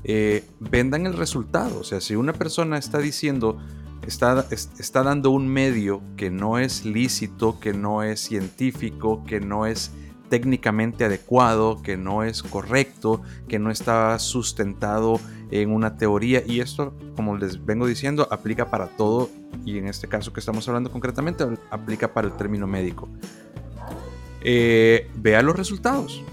[SPEAKER 2] eh, vendan el resultado. O sea, si una persona está diciendo, está, está dando un medio que no es lícito, que no es científico, que no es técnicamente adecuado, que no es correcto, que no está sustentado en una teoría. Y esto, como les vengo diciendo, aplica para todo. Y en este caso que estamos hablando concretamente, aplica para el término médico. Eh, vea los resultados.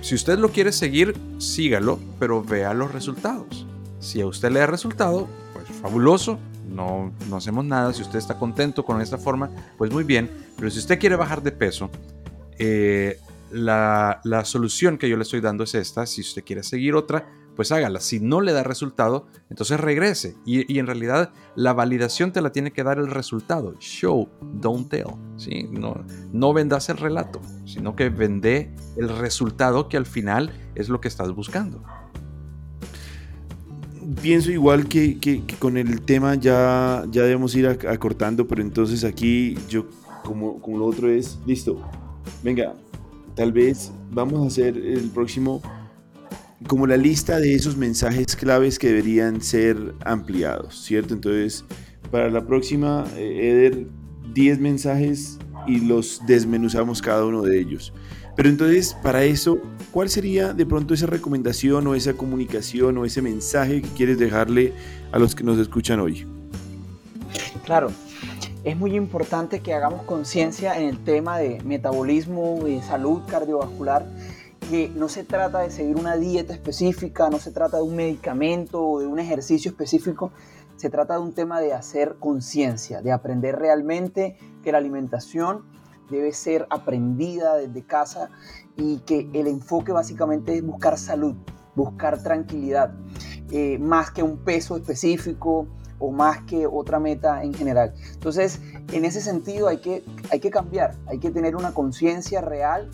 [SPEAKER 2] Si usted lo quiere seguir, sígalo, pero vea los resultados. Si a usted le da resultado, pues fabuloso, no, no hacemos nada. Si usted está contento con esta forma, pues muy bien. Pero si usted quiere bajar de peso, eh, la, la, solución que yo le estoy dando es esta. Si usted quiere seguir otra, pues hágala. Si no le da resultado, entonces regrese. Y, en realidad la validación te la tiene que dar el resultado. Show, don't tell. No, no vendas el relato, sino que vende el resultado que al final es lo que estás buscando.
[SPEAKER 1] Pienso igual que, con el tema ya, ya debemos ir acortando, pero entonces aquí yo como, como lo otro es, listo, venga, tal vez vamos a hacer el próximo como la lista de esos mensajes claves que deberían ser ampliados, ¿cierto? Entonces, para la próxima, eh, Eder, 10 mensajes y los desmenuzamos cada uno de ellos. Pero entonces, para eso, ¿cuál sería de pronto esa recomendación o esa comunicación o ese mensaje que quieres dejarle a los que nos escuchan hoy?
[SPEAKER 3] Claro, es muy importante que hagamos conciencia en el tema de metabolismo y salud cardiovascular que no se trata de seguir una dieta específica, no se trata de un medicamento o de un ejercicio específico, se trata de un tema de hacer conciencia, de aprender realmente que la alimentación debe ser aprendida desde casa y que el enfoque básicamente es buscar salud, buscar tranquilidad, eh, más que un peso específico o más que otra meta en general. Entonces, en ese sentido hay que, hay que cambiar, hay que tener una conciencia real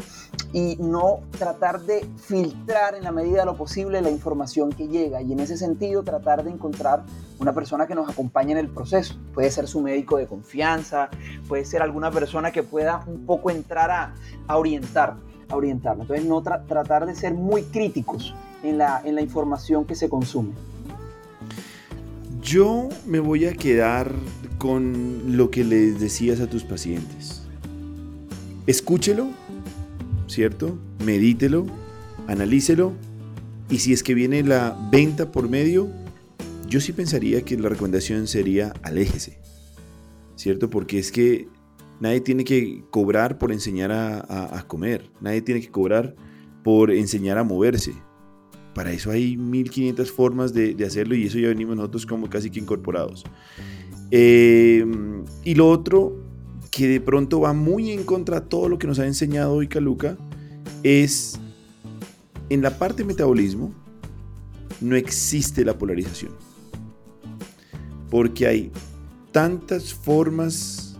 [SPEAKER 3] y no tratar de filtrar en la medida de lo posible la información que llega y en ese sentido tratar de encontrar una persona que nos acompañe en el proceso. Puede ser su médico de confianza, puede ser alguna persona que pueda un poco entrar a, orientar, a. Entonces no tratar de ser muy críticos en la, en la información que se consume.
[SPEAKER 1] Yo me voy a quedar con lo que les decías a tus pacientes. Escúchelo, ¿cierto? Medítelo, analícelo y si es que viene la venta por medio, yo sí pensaría que la recomendación sería aléjese, ¿cierto? Porque es que nadie tiene que cobrar por enseñar a, a comer, nadie tiene que cobrar por enseñar a moverse, para eso hay 1500 formas de, hacerlo y eso ya venimos nosotros como casi que incorporados. Em, y lo otro que de pronto va muy en contra de todo lo que nos ha enseñado hoy Caluca es en la parte de metabolismo no existe la polarización. Porque hay tantas formas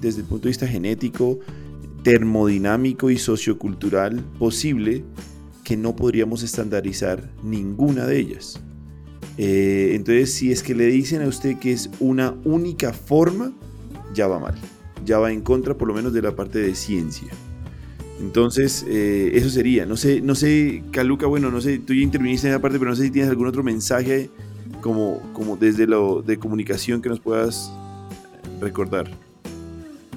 [SPEAKER 1] desde el punto de vista genético, termodinámico y sociocultural posible que no podríamos estandarizar ninguna de ellas. Eh, entonces, si es que le dicen a usted que es una única forma, ya va mal. Ya va en contra, por lo menos, de la parte de ciencia. Entonces, eh, eso sería. No sé, no sé, Caluca, bueno, no sé, tú ya interviniste en esa parte, pero no sé si tienes algún otro mensaje como, como desde lo de comunicación que nos puedas recordar.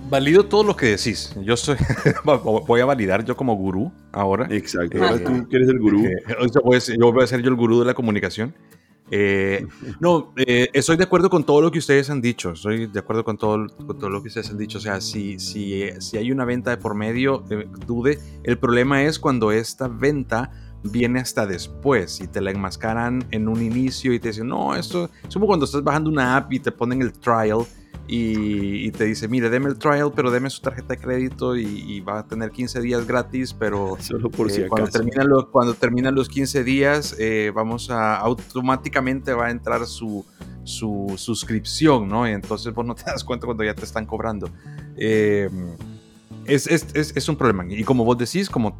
[SPEAKER 2] Valido todo lo que decís. Yo soy, voy a validar yo como gurú ahora.
[SPEAKER 1] Exacto. Ahora tú eres el gurú.
[SPEAKER 2] Eh, yo voy a ser yo el gurú de la comunicación. Eh, no, eh, estoy de acuerdo con todo lo que ustedes han dicho. Estoy de acuerdo con todo, con todo lo que ustedes han dicho. O sea, si, si, si hay una venta de por medio, dude. El problema es cuando esta venta viene hasta después y te la enmascaran en un inicio y te dicen, no, esto es como cuando estás bajando una app y te ponen el trial y, te dice, mire, deme el trial, pero deme su tarjeta de crédito y, va a tener 15 días gratis, pero
[SPEAKER 1] Solo por si
[SPEAKER 2] eh, cuando, terminan los, cuando terminan los 15 días, eh, vamos a automáticamente va a entrar su, su suscripción, ¿no? Y entonces vos no te das cuenta cuando ya te están cobrando. Eh, es, es, es, es, un problema. Y como vos decís, como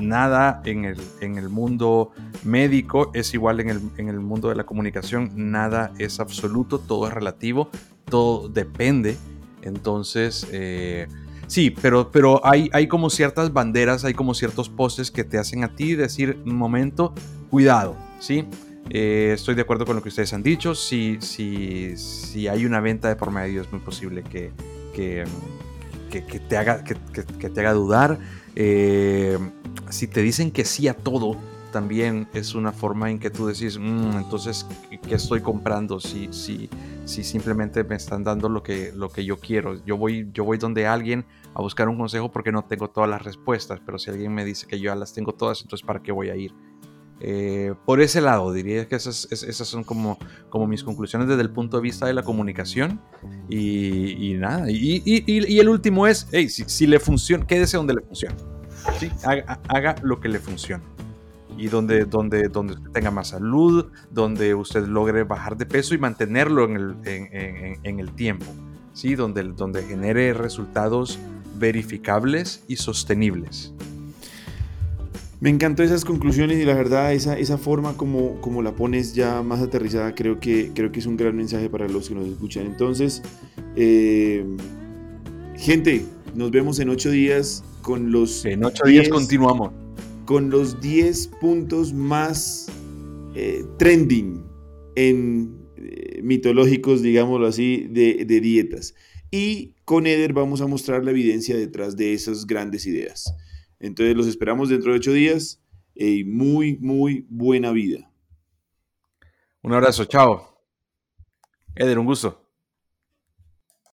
[SPEAKER 2] nada en el, en el mundo médico es igual en el, en el mundo de la comunicación, nada es absoluto, todo es relativo, todo depende. Entonces, eh, sí, pero, pero hay, hay como ciertas banderas, hay como ciertos postes que te hacen a ti decir, un momento, cuidado, ¿sí? Eh, estoy de acuerdo con lo que ustedes han dicho. Si, si, si hay una venta de por medio, es muy posible que, que, te, haga, que, te haga dudar. Eh, si te dicen que sí a todo, también es una forma en que tú decís, mm, entonces, ¿qué estoy comprando? Si, si, si simplemente me están dando lo que, lo que yo quiero. Yo voy, yo voy donde alguien a buscar un consejo porque no tengo todas las respuestas, pero si alguien me dice que yo ya las tengo todas, entonces ¿para qué voy a ir? Eh, por ese lado, diría que esas, esas son como, como mis conclusiones desde el punto de vista de la comunicación. Y, nada, y, y, el último es, hey, si, si, le funciona, quédese donde le funciona. ¿sí? Haga, haga, lo que le funcione. Y donde, donde, donde tenga más salud, donde usted logre bajar de peso y mantenerlo en el, en, en, el tiempo. ¿sí? Donde, donde genere resultados verificables y sostenibles.
[SPEAKER 1] Me encantó esas conclusiones y la verdad esa, esa forma como, como la pones ya más aterrizada creo que, creo que es un gran mensaje para los que nos escuchan. Entonces, eh, gente, nos vemos en ocho días con los...
[SPEAKER 2] En ocho días continuamos.
[SPEAKER 1] Con los 10 puntos más eh, trending en eh, mitológicos, digámoslo así, de, dietas. Y con Eder vamos a mostrar la evidencia detrás de esas grandes ideas. Entonces los esperamos dentro de ocho días y muy, muy buena vida.
[SPEAKER 2] Un abrazo, chao. Eder, un gusto.